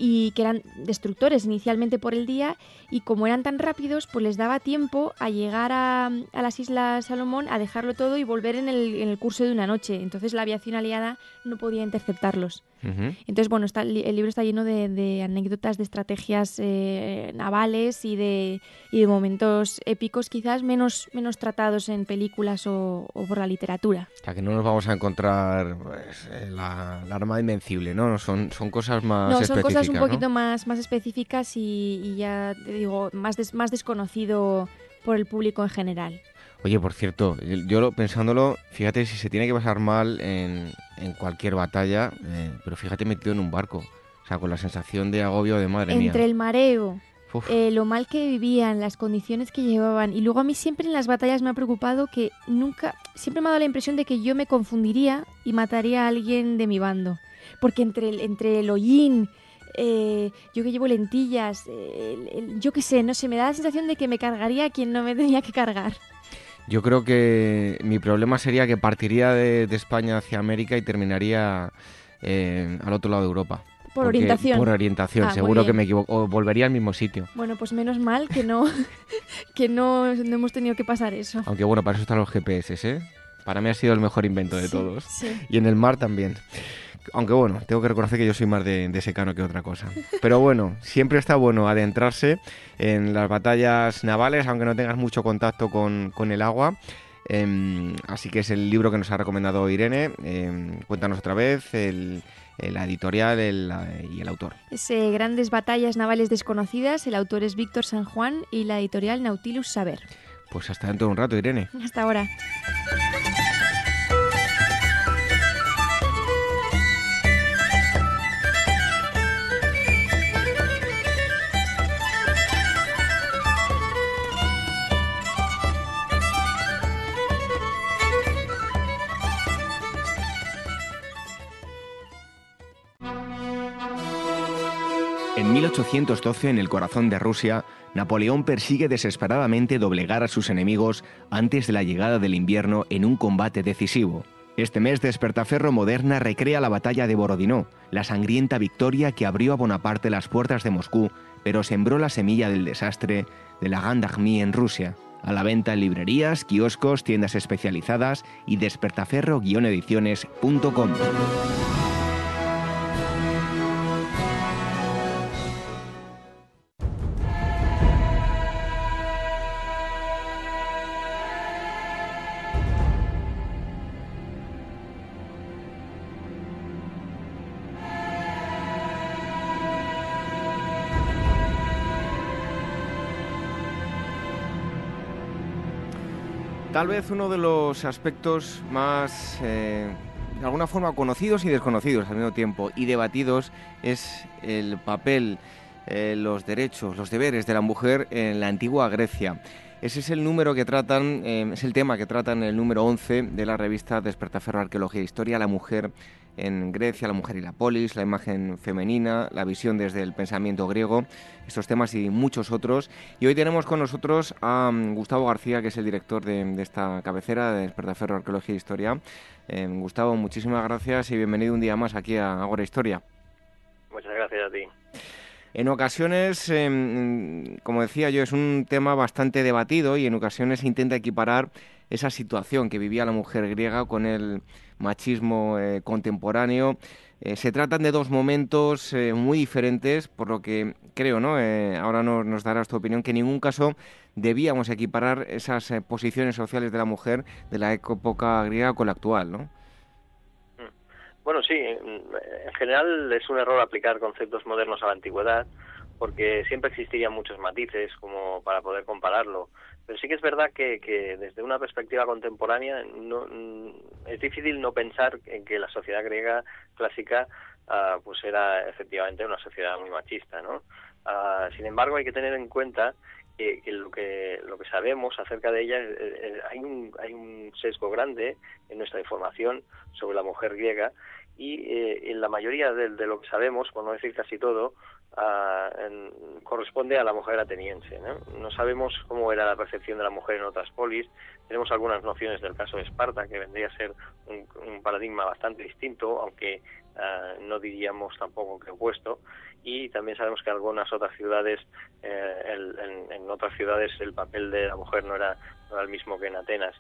y que eran destructores inicialmente por el día y como eran tan rápidos pues les daba tiempo a llegar a, las Islas Salomón a dejarlo todo y volver en el, en el, curso de una noche. Entonces la aviación aliada no podía interceptarlos. Entonces, bueno, está, el libro está lleno de, anécdotas, de estrategias eh, navales y de, y de momentos épicos quizás menos, menos tratados en películas o, por la literatura. O sea, que no nos vamos a encontrar pues, la, la, Armada Invencible, ¿no? Son, son cosas más No, son cosas un poquito más, más específicas y, ya te digo, más, más desconocido por el público en general. Oye, por cierto, yo pensándolo, fíjate si se tiene que pasar mal en, en cualquier batalla, eh, pero fíjate metido en un barco, o sea, con la sensación de agobio de madre mía. Entre el mareo, eh, lo mal que vivían, las condiciones que llevaban, y luego a mí siempre en las batallas me ha preocupado que nunca, siempre me ha dado la impresión de que yo me confundiría y mataría a alguien de mi bando, porque entre el, entre el hollín, eh, yo que llevo lentillas, yo qué sé, no sé, me da la sensación de que me cargaría a quien no me tenía que cargar. Yo creo que mi problema sería que partiría de, España hacia América y terminaría eh, al otro lado de Europa. Por orientación. Por orientación, ah, seguro que me equivoco. Volvería al mismo sitio. Bueno, pues menos mal que no, que no, hemos tenido que pasar eso. Aunque bueno, para eso están los GPS, ¿eh? Para mí ha sido el mejor invento de todos. Y en el mar también. Aunque bueno, tengo que reconocer que yo soy más de, secano que otra cosa. Pero bueno, siempre está bueno adentrarse en las batallas navales, aunque no tengas mucho contacto con, el agua. Em, así que es el libro que nos ha recomendado Irene. Em, cuéntanos otra vez el, la editorial y el autor. Es Grandes Batallas Navales Desconocidas. El autor es Víctor San Juan y la editorial Nautilus Saber. Pues hasta dentro de un rato, Irene. Hasta ahora. En 1812, en el corazón de Rusia, Napoleón persigue desesperadamente doblegar a sus enemigos antes de la llegada del invierno en un combate decisivo. Este mes, Despertaferro Moderna recrea la batalla de Borodino, la sangrienta victoria que abrió a Bonaparte las puertas de Moscú, pero sembró la semilla del desastre de la Armée en Rusia. A la venta en librerías, kioscos, tiendas especializadas y despertaferro-ediciones.com. Tal vez uno de los aspectos más, eh, de alguna forma, conocidos y desconocidos al mismo tiempo y debatidos es el papel, eh, los derechos, los deberes de la mujer en la antigua Grecia. Ese es el número que tratan, eh, es el tema que tratan el número 11 de la revista Despertaferro Arqueología e Historia, la mujer en Grecia, la mujer y la polis, la imagen femenina, la visión desde el pensamiento griego, estos temas y muchos otros. Y hoy tenemos con nosotros a mm, Gustavo García, que es el director de, esta cabecera de Despertaferro Arqueología e Historia. Eh, Gustavo, muchísimas gracias y bienvenido un día más aquí a Agora Historia. Muchas gracias a ti. En ocasiones, em, como decía yo, es un tema bastante debatido y en ocasiones intenta equiparar esa situación que vivía la mujer griega con el machismo eh, contemporáneo. Eh, se tratan de dos momentos eh, muy diferentes, por lo que creo, ¿no? ahora nos darás tu opinión, que en ningún caso debíamos equiparar esas posiciones sociales de la mujer de la época griega con la actual, ¿no? Bueno, sí, en general es un error aplicar conceptos modernos a la antigüedad, porque siempre existirían muchos matices como para poder compararlo. Pero sí que es verdad que, desde una perspectiva contemporánea no, es difícil no pensar en que la sociedad griega clásica ah, pues era efectivamente una sociedad muy machista, ¿no? Ah, sin embargo, hay que tener en cuenta que, lo que lo que sabemos acerca de ella hay un hay un sesgo grande en nuestra información sobre la mujer griega y eh, en la mayoría de, lo que sabemos, por no decir casi todo, corresponde a la mujer ateniense. ¿no? ¿no? sabemos cómo era la percepción de la mujer en otras polis, tenemos algunas nociones del caso de Esparta, que vendría a ser un, paradigma bastante distinto, aunque ah, no diríamos tampoco que opuesto, y también sabemos que algunas otras ciudades, eh, en, otras ciudades el papel de la mujer no era, no era el mismo que en Atenas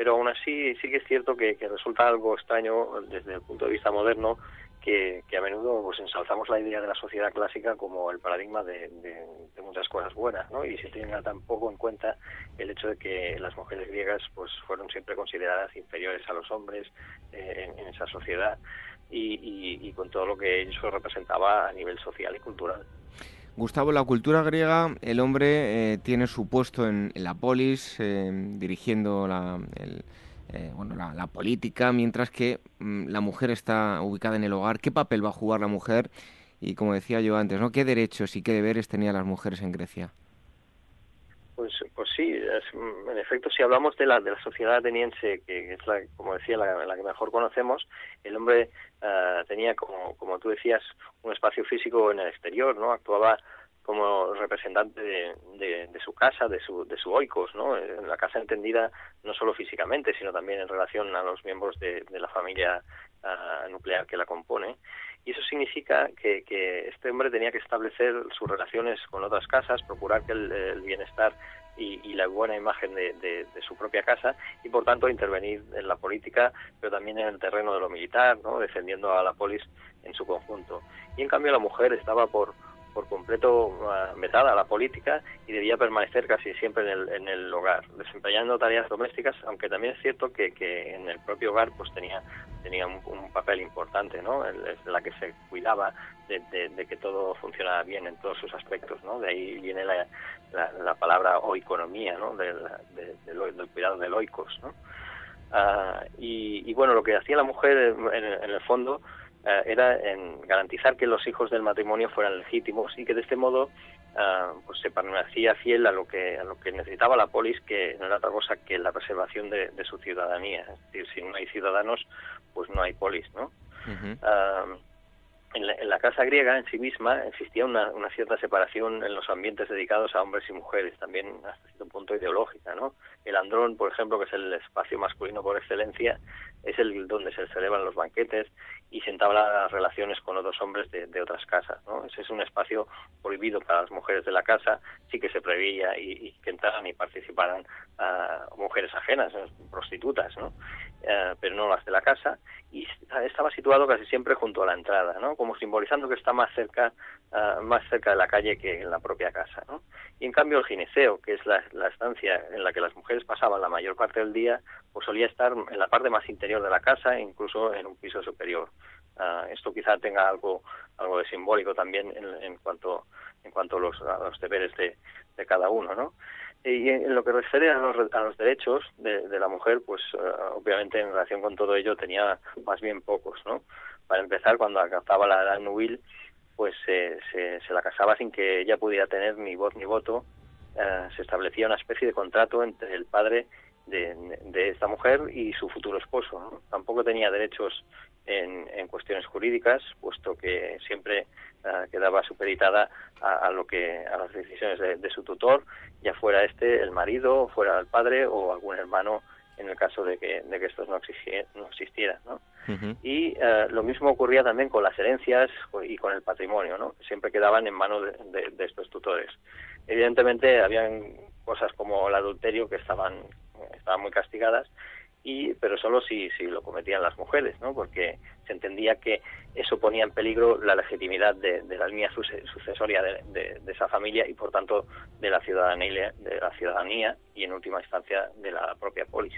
pero aún así sí que es cierto que, que, resulta algo extraño desde el punto de vista moderno que, a menudo pues ensalzamos la idea de la sociedad clásica como el paradigma de, muchas cosas buenas, ¿no? Y se tenga tampoco en cuenta el hecho de que las mujeres griegas pues fueron siempre consideradas inferiores a los hombres eh, en, esa sociedad y, con todo lo que eso representaba a nivel social y cultural. Gustavo, la cultura griega, el hombre eh, tiene su puesto en, la polis, eh, dirigiendo la, eh, bueno, la, política, mientras que mm, la mujer está ubicada en el hogar. ¿Qué papel va a jugar la mujer? Y como decía yo antes, ¿no? ¿Qué derechos y qué deberes tenían las mujeres en Grecia? Pues, pues sí, en efecto, si hablamos de la, de la sociedad ateniense, que es, la, como decía, la, que mejor conocemos, el hombre ah, tenía, como, como tú decías, un espacio físico en el exterior, ¿no? Actuaba como representante de, de, su casa, de su, de su oikos, ¿no? La casa entendida no solo físicamente, sino también en relación a los miembros de, la familia ah, nuclear que la compone. Y eso significa que, que, este hombre tenía que establecer sus relaciones con otras casas, procurar que el, bienestar y, la buena imagen de, de, su propia casa y por tanto intervenir en la política, pero también en el terreno de lo militar, ¿no? defendiendo a la polis en su conjunto. Y en cambio la mujer estaba por, por completo metada a la política y debía permanecer casi siempre en el, en el hogar, desempeñando tareas domésticas, aunque también es cierto que, que en el propio hogar pues tenía, tenía un, papel importante, ¿no? En la que se cuidaba de, de, que todo funcionara bien en todos sus aspectos, ¿no? De ahí viene la, la, palabra oiconomía, ¿no? Del, del, cuidado del oikos, ¿no? Ah, y, y, bueno, lo que hacía la mujer en, en el fondo eh, era en garantizar que los hijos del matrimonio fueran legítimos y que de este modo eh, pues se permanecía fiel a lo que a lo que necesitaba la polis que no era otra cosa que la preservación de, su ciudadanía. Es decir si no hay ciudadanos pues no hay polis no eh, en, la, casa griega en sí misma existía una, cierta separación en los ambientes dedicados a hombres y mujeres, también hasta cierto punto ideológica, ¿no? El andrón, por ejemplo, que es el espacio masculino por excelencia, es el donde se celebran los banquetes y se entablan las relaciones con otros hombres de, otras casas. ¿no? Ese es un espacio prohibido para las mujeres de la casa, sí que se preveía y, que entraran y participaran uh, mujeres ajenas, prostitutas, ¿no? Eh, pero no las de la casa, y estaba situado casi siempre junto a la entrada, ¿no? como simbolizando que está más cerca, uh, más cerca de la calle que en la propia casa. ¿no? Y en cambio el gineceo, que es la, estancia en la que las mujeres pasaban la mayor parte del día, pues solía estar en la parte más interior de la casa, incluso en un piso superior. Uh, esto quizá tenga algo algo de simbólico también en, en cuanto en cuanto a los, a los deberes de, de cada uno, ¿no? Y en lo que refiere a los, a los derechos de, de la mujer, pues uh, obviamente en relación con todo ello tenía más bien pocos, ¿no? Para empezar, cuando alcanzaba la edad nubil, pues se, se, la casaba sin que ella pudiera tener ni voz ni voto. Uh, se establecía una especie de contrato entre el padre de, esta mujer y su futuro esposo. Tampoco tenía derechos en, en, cuestiones jurídicas, puesto que siempre uh, quedaba supeditada a, lo que a las decisiones de, su tutor, ya fuera este el marido, fuera el padre o algún hermano en el caso de que, de que estos no, no existieran. ¿no? Y uh, lo mismo ocurría también con las herencias y con el patrimonio, ¿no? siempre quedaban en manos de, de estos tutores. Evidentemente, habían cosas como el adulterio que estaban estaban muy castigadas y pero solo si, si lo cometían las mujeres, ¿no? Porque se entendía que eso ponía en peligro la legitimidad de, la línea sucesoria de, esa familia y por tanto de la ciudadanía, de la ciudadanía y en última instancia de la propia polis.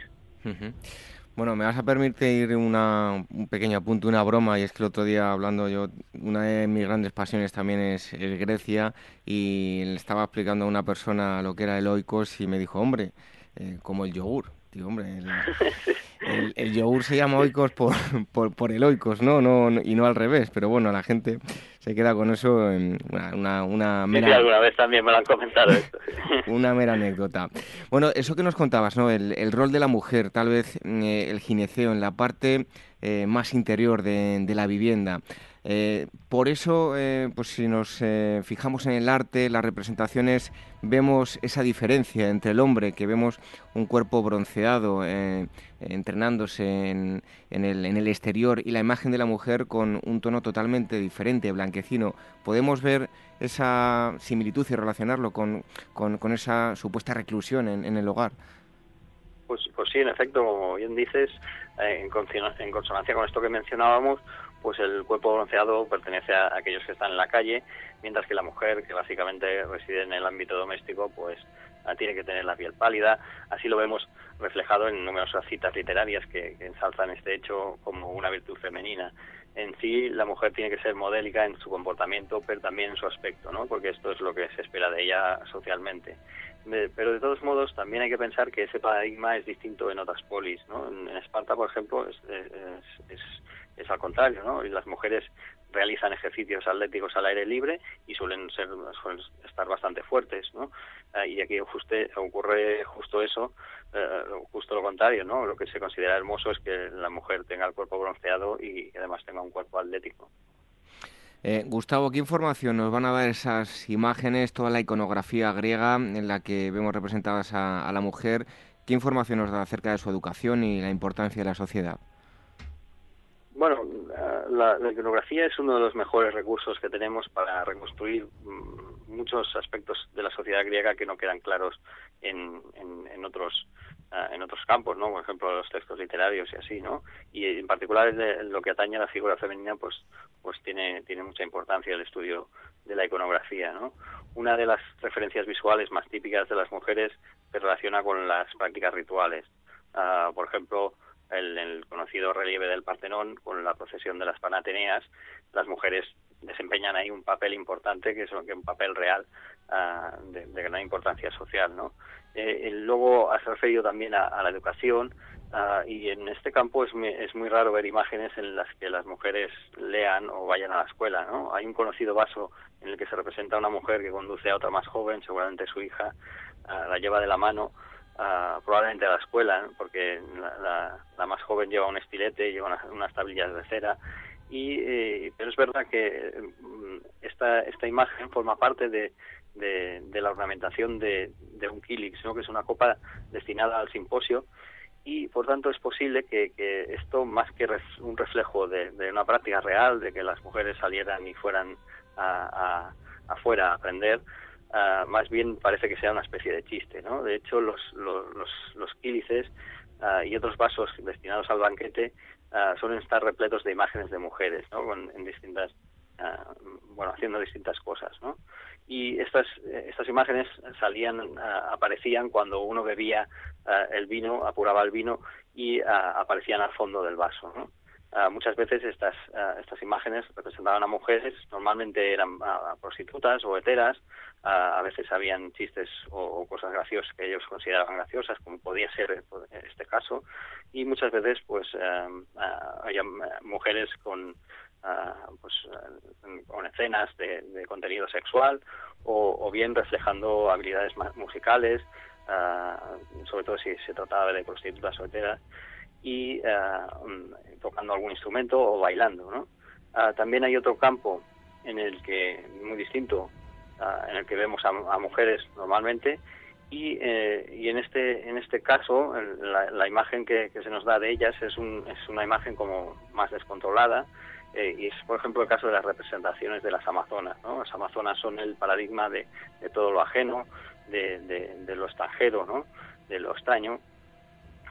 Bueno, me vas a permitir una, un pequeño apunte, una broma, y es que el otro día hablando yo, una de mis grandes pasiones también es, Grecia, y le estaba explicando a una persona lo que era el oikos y me dijo, hombre, eh, como el yogur. Digo, hombre, el, yogur se llama oikos por, por, el oikos, ¿no? No, Y no al revés, pero bueno, la gente se queda con eso en una, una, mera... alguna vez también me lo han comentado esto. una mera anécdota. Bueno, eso que nos contabas, ¿no? El, rol de la mujer, tal vez eh, el gineceo en la parte eh, más interior de, de la vivienda. Eh, por eso, eh, pues si nos eh, fijamos en el arte, las representaciones, vemos esa diferencia entre el hombre, que vemos un cuerpo bronceado entrenándose en, el, exterior, y la imagen de la mujer con un tono totalmente diferente, blanquecino. Podemos ver esa similitud y relacionarlo con, esa supuesta reclusión en, el hogar. Pues, pues sí, en efecto, como bien dices, en, en consonancia con esto que mencionábamos, pues el cuerpo bronceado pertenece a aquellos que están en la calle, mientras que la mujer, que básicamente reside en el ámbito doméstico, pues ah, tiene que tener la piel pálida. Así lo vemos reflejado en numerosas citas literarias que, ensalzan este hecho como una virtud femenina. En sí, la mujer tiene que ser modélica en su comportamiento, pero también en su aspecto, ¿no? Porque esto es lo que se espera de ella socialmente. Pero de todos modos, también hay que pensar que ese paradigma es distinto en otras polis, ¿no? En, Esparta, por ejemplo, es, al contrario, ¿no? Y las mujeres realizan ejercicios atléticos al aire libre y suelen ser suelen estar bastante fuertes, ¿no? Eh, y aquí ocurre justo eso, eh, justo lo contrario, ¿no? Lo que se considera hermoso es que la mujer tenga el cuerpo bronceado y además tenga un cuerpo atlético. Eh, Gustavo, ¿qué información nos van a dar esas imágenes, toda la iconografía griega en la que vemos representadas a, la mujer? ¿Qué información nos da acerca de su educación y la importancia de la sociedad? Bueno, la, iconografía es uno de los mejores recursos que tenemos para reconstruir mm, muchos aspectos de la sociedad griega que no quedan claros en, en otros campos, ¿no? Por ejemplo, los textos literarios y así, ¿no? Y en particular en lo que atañe a la figura femenina, pues, pues tiene, tiene mucha importancia el estudio de la iconografía, ¿no? Una de las referencias visuales más típicas de las mujeres se relaciona con las prácticas rituales. Ah, por ejemplo, el, conocido relieve del Partenón con la procesión de las Panateneas, las mujeres desempeñan ahí un papel importante, que es un papel real ah, de, gran importancia social, ¿no? Eh, luego has referido también a, la educación ah, y en este campo es es muy raro ver imágenes en las que las mujeres lean o vayan a la escuela, ¿no? Hay un conocido vaso en el que se representa a una mujer que conduce a otra más joven, seguramente su hija, ah, la lleva de la mano probablemente a la escuela, porque la, la, más joven lleva un estilete, lleva unas tablillas de cera. Y eh, pero es verdad que mm, esta esta imagen forma parte de, de, la ornamentación de, un kilix, ¿no? que es una copa destinada al simposio. Y por tanto es posible que, esto más que un reflejo de, una práctica real de que las mujeres salieran y fueran a, afuera a aprender ah, más bien parece que sea una especie de chiste no de hecho los los los, los kílices ah, y otros vasos destinados al banquete uh, suelen estar repletos de imágenes de mujeres, ¿no? en distintas, ah, bueno, haciendo distintas cosas, ¿no? Y estas, estas imágenes salían, ah, aparecían cuando uno bebía el vino, apuraba el vino y aparecían al fondo del vaso, ¿no? Muchas veces estas, estas imágenes representaban a mujeres, normalmente eran prostitutas o heteras, a veces habían chistes o, cosas graciosas que ellos consideraban graciosas, como podía ser este caso, y muchas veces pues eh, había mujeres con pues con escenas de, contenido sexual o, bien reflejando habilidades musicales, sobre todo si se trataba de prostitutas solteras y mm, tocando algún instrumento o bailando, ¿no? también hay otro campo en el que muy distinto en el que vemos a, mujeres normalmente y, eh, y, en este en este caso la, imagen que, se nos da de ellas es, un, es una imagen como más descontrolada eh, y es por ejemplo el caso de las representaciones de las amazonas ¿no? las amazonas son el paradigma de, de todo lo ajeno de, de, lo extranjero ¿no? de lo extraño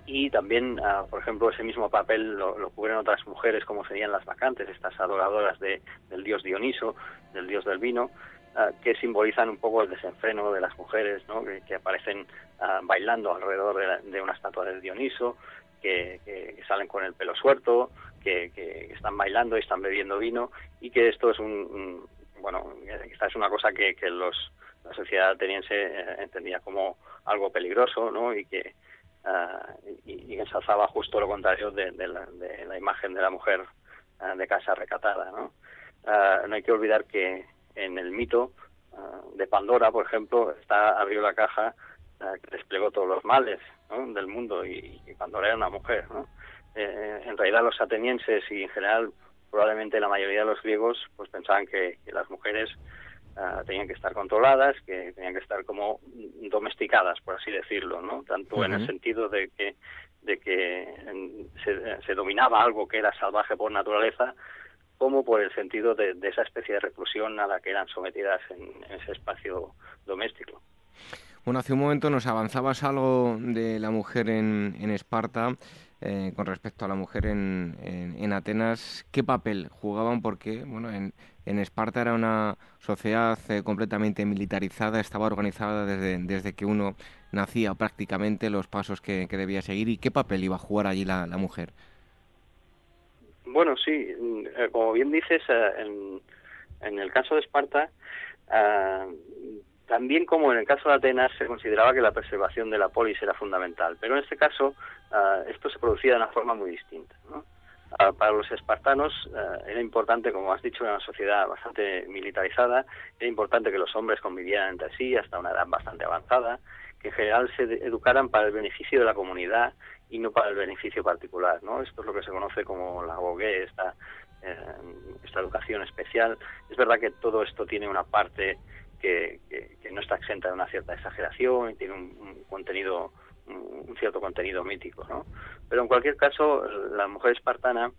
y también, ah, por ejemplo, ese mismo papel lo, cubren otras mujeres como serían las vacantes, estas adoradoras de, del dios Dioniso, del dios del vino, ah, que simbolizan un poco el desenfreno de las mujeres, ¿no? que, aparecen ah, bailando alrededor de, una estatua del Dioniso, que, que, salen con el pelo suelto, que, que, están bailando y están bebiendo vino, y que esto es un, bueno, esta es una cosa que, que los, la sociedad ateniense eh, entendía como algo peligroso, ¿no? y que Ah, y, ensalzaba justo lo contrario de, la, imagen de la mujer ah, de casa recatada. ¿no? Ah, no hay que olvidar que en el mito de Pandora, por ejemplo, está abrió la caja que desplegó todos los males del mundo y, Pandora era una mujer. ¿no? En realidad los atenienses y en general probablemente la mayoría de los griegos pues pensaban que las mujeres Ah, tenían que estar controladas, que tenían que estar como domesticadas, por así decirlo, ¿no? Tanto en el sentido de que de que se, dominaba algo que era salvaje por naturaleza, como por el sentido de, esa especie de reclusión a la que eran sometidas en, ese espacio doméstico. Bueno, hace un momento nos avanzabas algo de la mujer en, en Esparta. Eh, con respecto a la mujer en, en, Atenas, ¿qué papel jugaban? Porque bueno, en, en Esparta era una sociedad eh, completamente militarizada, estaba organizada desde, desde que uno nacía prácticamente, los pasos que, debía seguir y qué papel iba a jugar allí la, la mujer. Bueno, sí, eh, como bien dices, en, en el caso de Esparta, también como en el caso de Atenas se consideraba que la preservación de la polis era fundamental, pero en este caso ah, esto se producía de una forma muy distinta. Ah, para los espartanos ah, era importante, como has dicho, en una sociedad bastante militarizada, era importante que los hombres convivieran entre sí hasta una edad bastante avanzada, que en general se educaran para el beneficio de la comunidad y no para el beneficio particular, ¿no? Esto es lo que se conoce como la bogué, esta, eh, esta educación especial. Es verdad que todo esto tiene una parte que, no está exenta de una cierta exageración y tiene un, contenido, un, cierto contenido mítico, ¿no? Pero en cualquier caso, la mujer espartana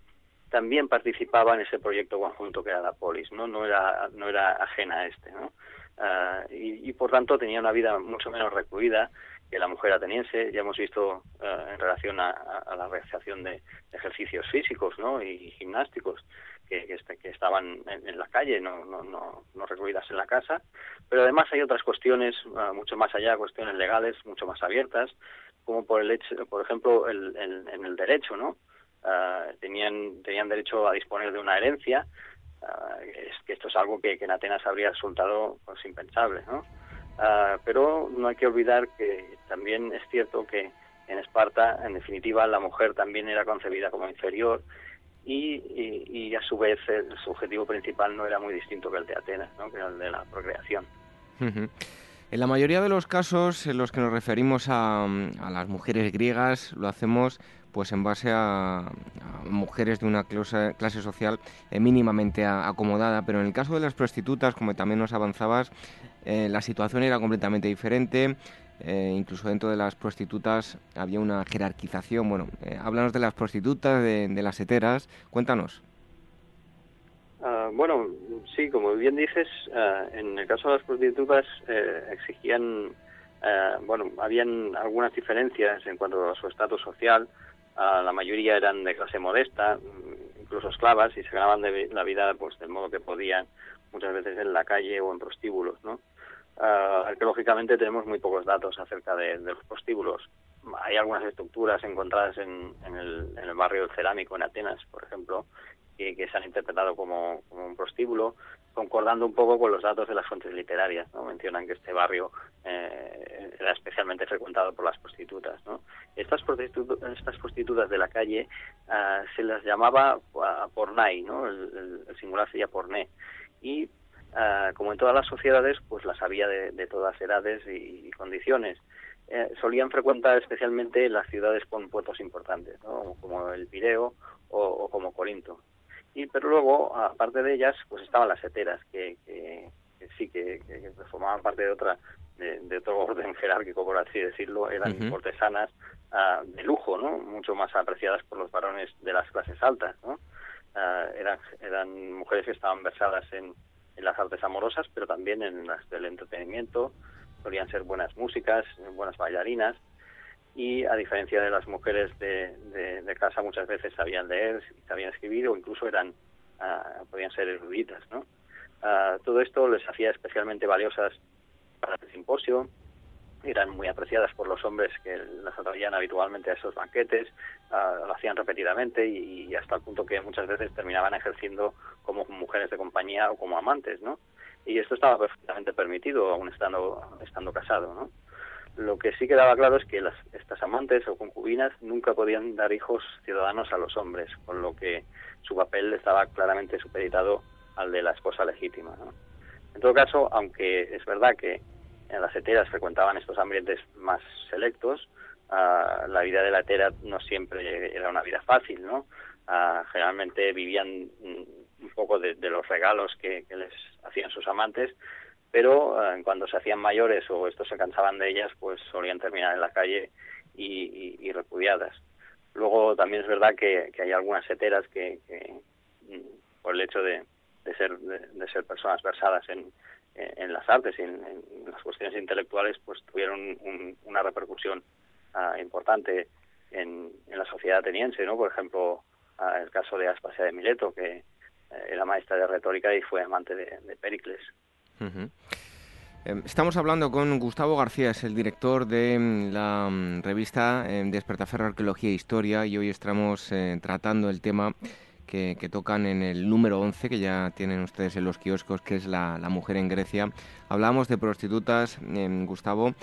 también participaba en ese proyecto conjunto que era la polis, ¿no? No era, no era ajena a este, ¿no? Ah, y, por tanto tenía una vida mucho menos recluida que la mujer ateniense. Ya hemos visto ah, en relación a, la realización de ejercicios físicos ¿no? y gimnásticos que, que, este, estaban en, la calle, no, no, no, no, recluidas en la casa. Pero además hay otras cuestiones ah, mucho más allá, cuestiones legales mucho más abiertas, como por el hecho, por ejemplo, el, en el derecho, ¿no? tenían, tenían derecho a disponer de una herencia es que esto es algo que, en Atenas habría resultado pues, impensable, ¿no? Ah, pero no hay que olvidar que también es cierto que en Esparta, en definitiva, la mujer también era concebida como inferior y, a su vez el, su objetivo principal no era muy distinto que el de Atenas, ¿no? que era el de la procreación. En la mayoría de los casos en los que nos referimos a, a las mujeres griegas, lo hacemos pues en base a, mujeres de una clase, clase social eh, mínimamente acomodada, pero en el caso de las prostitutas, como también nos avanzabas, eh, la situación era completamente diferente. Eh, incluso dentro de las prostitutas había una jerarquización. Bueno, háblanos de las prostitutas, de, las heteras, cuéntanos. Ah, bueno, sí, como bien dices, ah, en el caso de las prostitutas exigían, bueno, habían algunas diferencias en cuanto a su estatus social, la mayoría eran de clase modesta, incluso esclavas, y se ganaban de la vida pues del modo que podían, muchas veces en la calle o en prostíbulos, ¿no? arqueológicamente tenemos muy pocos datos acerca de, los prostíbulos. Hay algunas estructuras encontradas en, el, en el barrio del Cerámico en Atenas, por ejemplo, que, se han interpretado como, un prostíbulo, concordando un poco con los datos de las fuentes literarias. ¿no? Mencionan que este barrio eh, era especialmente frecuentado por las prostitutas. ¿no? Estas, prostitutas, estas prostitutas de la calle ah, se las llamaba uh, pornai, ¿no? el, singular sería porné. Y ah, como en todas las sociedades, pues las había de, todas edades y, condiciones. Eh, solían frecuentar especialmente las ciudades con puertos importantes, ¿no? como el Pireo o como Corinto y pero luego aparte de ellas pues estaban las heteras que, que, sí que, formaban parte de otra de, otro orden jerárquico por así decirlo eran cortesanas ah, de lujo no mucho más apreciadas por los varones de las clases altas no ah, eran eran mujeres que estaban versadas en, en las artes amorosas pero también en las del entretenimiento. Solían ser buenas músicas buenas bailarinas y a diferencia de las mujeres de, de, casa muchas veces sabían leer, sabían escribir o incluso eran uh, podían ser eruditas, ¿no? Ah, todo esto les hacía especialmente valiosas para el simposio, eran muy apreciadas por los hombres que las atraían habitualmente a esos banquetes, uh, lo hacían repetidamente y, hasta el punto que muchas veces terminaban ejerciendo como mujeres de compañía o como amantes, ¿no? Y esto estaba perfectamente permitido aún estando, estando casado, ¿no? Lo que sí quedaba claro es que las, estas amantes o concubinas nunca podían dar hijos ciudadanos a los hombres, con lo que su papel estaba claramente supeditado al de la esposa legítima. En todo caso, aunque es verdad que en las heteras frecuentaban estos ambientes más selectos, ah, la vida de la hetera no siempre era una vida fácil, ¿no? Ah, generalmente vivían mm, un poco de, los regalos que, les hacían sus amantes, pero eh, cuando se hacían mayores o estos se cansaban de ellas, pues solían terminar en la calle y, repudiadas. Luego también es verdad que, hay algunas heteras que, mm, por el hecho de, ser, de, ser personas versadas en, las artes y en, las cuestiones intelectuales, pues tuvieron una repercusión ah, importante en, la sociedad ateniense, ¿no? Por ejemplo, ah, el caso de Aspasia de Mileto, que eh, era maestra de retórica y fue amante de Pericles. Em, estamos hablando con Gustavo García, es el director de mm, la mm, revista em, Despertaferro Arqueología e Historia y hoy estamos eh, tratando el tema que, tocan en el número 11 que ya tienen ustedes en los kioscos, que es la, mujer en Grecia. Hablamos de prostitutas, em, Gustavo,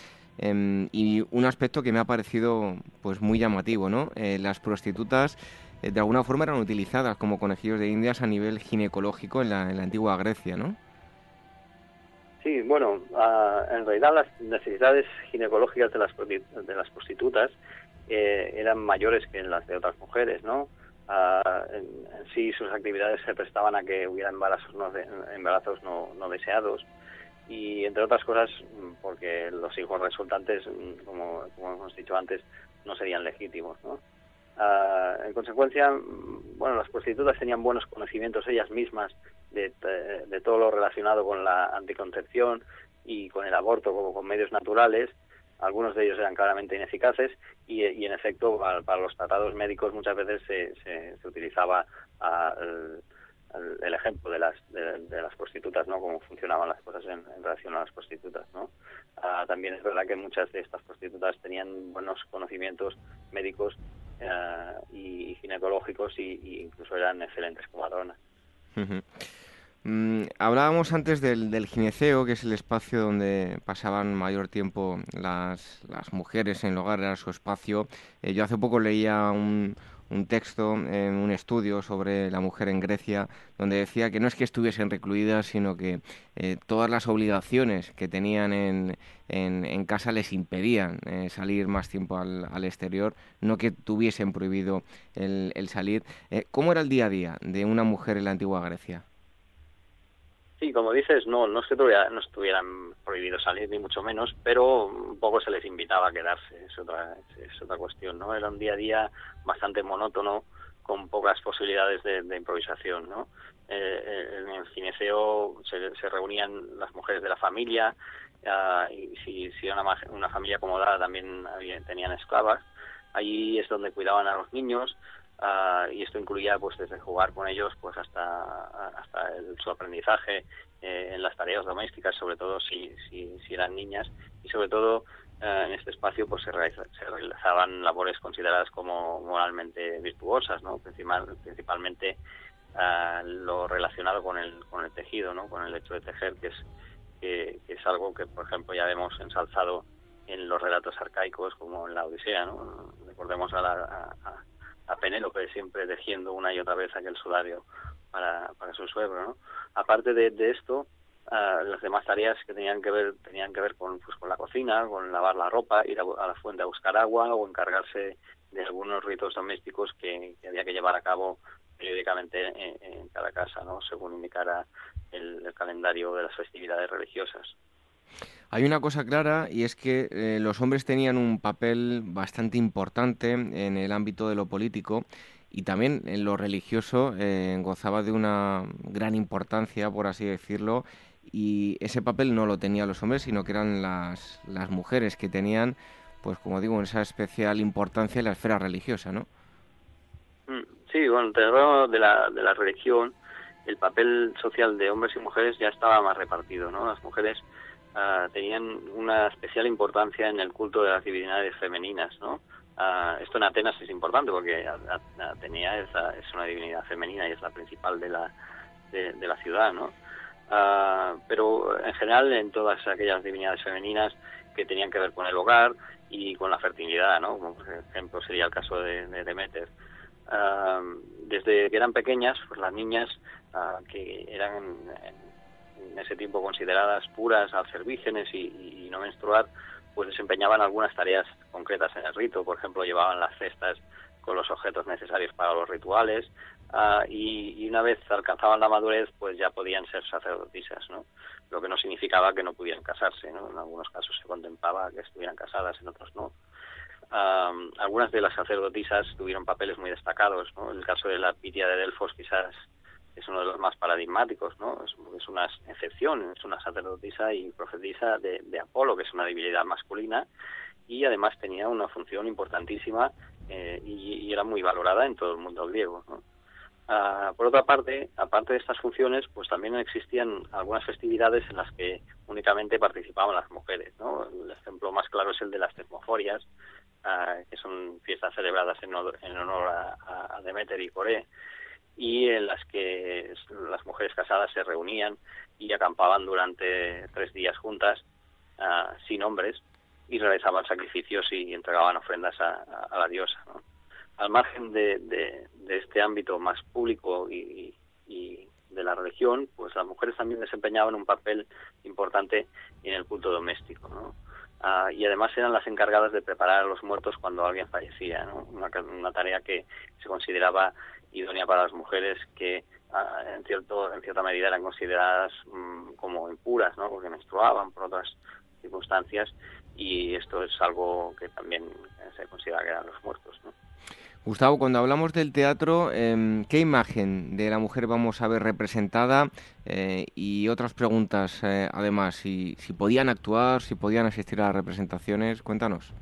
y un aspecto que me ha parecido pues muy llamativo, ¿no? Eh, las prostitutas eh, de alguna forma eran utilizadas como conejillos de indias a nivel ginecológico en la, en la antigua Grecia, ¿no? Sí, bueno, en realidad las necesidades ginecológicas de las, de las prostitutas eh, eran mayores que las de otras mujeres, ¿no? Ah, en, sí sus actividades se prestaban a que hubiera embarazos no, embarazos no, no deseados y entre otras cosas porque los hijos resultantes, como, como hemos dicho antes, no serían legítimos, ¿no? Ah, en consecuencia, bueno, las prostitutas tenían buenos conocimientos ellas mismas de, de, todo lo relacionado con la anticoncepción y con el aborto como con medios naturales. Algunos de ellos eran claramente ineficaces y, en efecto para, los tratados médicos muchas veces se, se, utilizaba el, ejemplo de las, de, las prostitutas, ¿no? Cómo funcionaban las cosas en, relación a las prostitutas, ¿no? Ah, también es verdad que muchas de estas prostitutas tenían buenos conocimientos médicos eh, y ginecológicos y, incluso eran excelentes comadronas. Mm, hablábamos antes del, del, gineceo, que es el espacio donde pasaban mayor tiempo las, mujeres en el hogar, era su espacio. Eh, yo hace poco leía un, un texto un estudio sobre la mujer en Grecia, donde decía que no es que estuviesen recluidas, sino que eh, todas las obligaciones que tenían en, en, casa les impedían eh, salir más tiempo al, al, exterior, no que tuviesen prohibido el, el salir. Eh, ¿Cómo era el día a día de una mujer en la antigua Grecia? Sí, como dices, no, no es que no estuvieran prohibidos salir, ni mucho menos, pero un poco se les invitaba a quedarse, es otra, es otra cuestión, ¿no? Era un día a día bastante monótono, con pocas posibilidades de, improvisación, ¿no? Eh, eh, en el gineceo se, se, reunían las mujeres de la familia, uh, y si, si era una, una familia acomodada también tenían esclavas, allí es donde cuidaban a los niños, Ah, y esto incluía pues desde jugar con ellos pues hasta hasta su aprendizaje eh, en las tareas domésticas sobre todo si, si, si eran niñas. Y sobre todo eh, en este espacio pues se, realizaban labores consideradas como moralmente virtuosas no Principal, principalmente ah, lo relacionado con el con el tejido no con el hecho de tejer que es que, es algo que por ejemplo ya hemos ensalzado en los relatos arcaicos como en la Odisea no recordemos a la a Penélope siempre tejiendo una y otra vez aquel sudario para, para su suegro, ¿no? Aparte de, esto, uh, las demás tareas que tenían que ver tenían que ver con pues con la cocina, con lavar la ropa, ir a, la fuente a buscar agua o encargarse de algunos ritos domésticos que, había que llevar a cabo periódicamente en, cada casa, ¿no? Según indicara el calendario de las festividades religiosas. Hay una cosa clara y es que eh, los hombres tenían un papel bastante importante en el ámbito de lo político y también en lo religioso eh, gozaba de una gran importancia, por así decirlo, y ese papel no lo tenían los hombres, sino que eran las, las mujeres que tenían, pues como digo, esa especial importancia en la esfera religiosa, ¿no? Mm, sí, bueno, de la, de la religión, el papel social de hombres y mujeres ya estaba más repartido, ¿no? Las mujeres Ah, tenían una especial importancia en el culto de las divinidades femeninas, ¿no? Ah, esto en Atenas es importante porque Atenea es, es, una divinidad femenina y es la principal de la, de, la ciudad, ¿no? Ah, pero en general en todas aquellas divinidades femeninas que tenían que ver con el hogar y con la fertilidad, ¿no? Como por ejemplo sería el caso de, Demeter. desde que eran pequeñas, pues las niñas que eran en ese tiempo consideradas puras al ser vírgenes y, no menstruar, pues desempeñaban algunas tareas concretas en el rito. Por ejemplo, llevaban las cestas con los objetos necesarios para los rituales ah, y, una vez alcanzaban la madurez, pues ya podían ser sacerdotisas, ¿no? Lo que no significaba que no pudieran casarse, ¿no? En algunos casos se contemplaba que estuvieran casadas, en otros no. Ah, algunas de las sacerdotisas tuvieron papeles muy destacados, ¿no? El caso de la Pitia de Delfos quizás es uno de los más paradigmáticos, ¿no? Es, una excepción, es una sacerdotisa y profetisa de, Apolo, que es una divinidad masculina, y además tenía una función importantísima eh, y, era muy valorada en todo el mundo griego, ah, por otra parte, aparte de estas funciones, pues también existían algunas festividades en las que únicamente participaban las mujeres, ¿no? El ejemplo más claro es el de las termoforias, ah, que son fiestas celebradas en, honor a, a Demeter y Coré, y en las que las mujeres casadas se reunían y acampaban durante tres días juntas uh, sin hombres y realizaban sacrificios y entregaban ofrendas a, la diosa. Al margen de, este ámbito más público y, de la religión, pues las mujeres también desempeñaban un papel importante en el culto doméstico. ¿no? Ah, y además eran las encargadas de preparar a los muertos cuando alguien fallecía, una, tarea que se consideraba idónea para las mujeres que ah, en cierto en cierta medida eran consideradas mm, como impuras, ¿no? porque menstruaban por otras circunstancias y esto es algo que también se considera que eran los muertos. ¿no? Gustavo, cuando hablamos del teatro, em, ¿qué imagen de la mujer vamos a ver representada? Eh, y otras preguntas, eh, además, si, si podían actuar, si podían asistir a las representaciones, cuéntanos.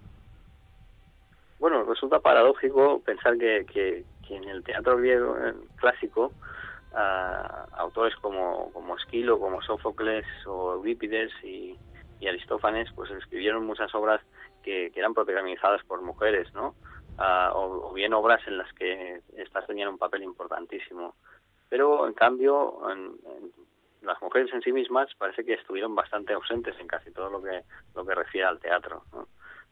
Bueno, resulta paradójico pensar que, que, en el teatro griego clásico, autores como, como Esquilo, como Sófocles o Eurípides y, Aristófanes, pues escribieron muchas obras que, que eran protagonizadas por mujeres, ¿no? o, bien obras en las que estas tenían un papel importantísimo. Pero, en cambio, las mujeres en sí mismas parece que estuvieron bastante ausentes en casi todo lo que, lo que refiere al teatro.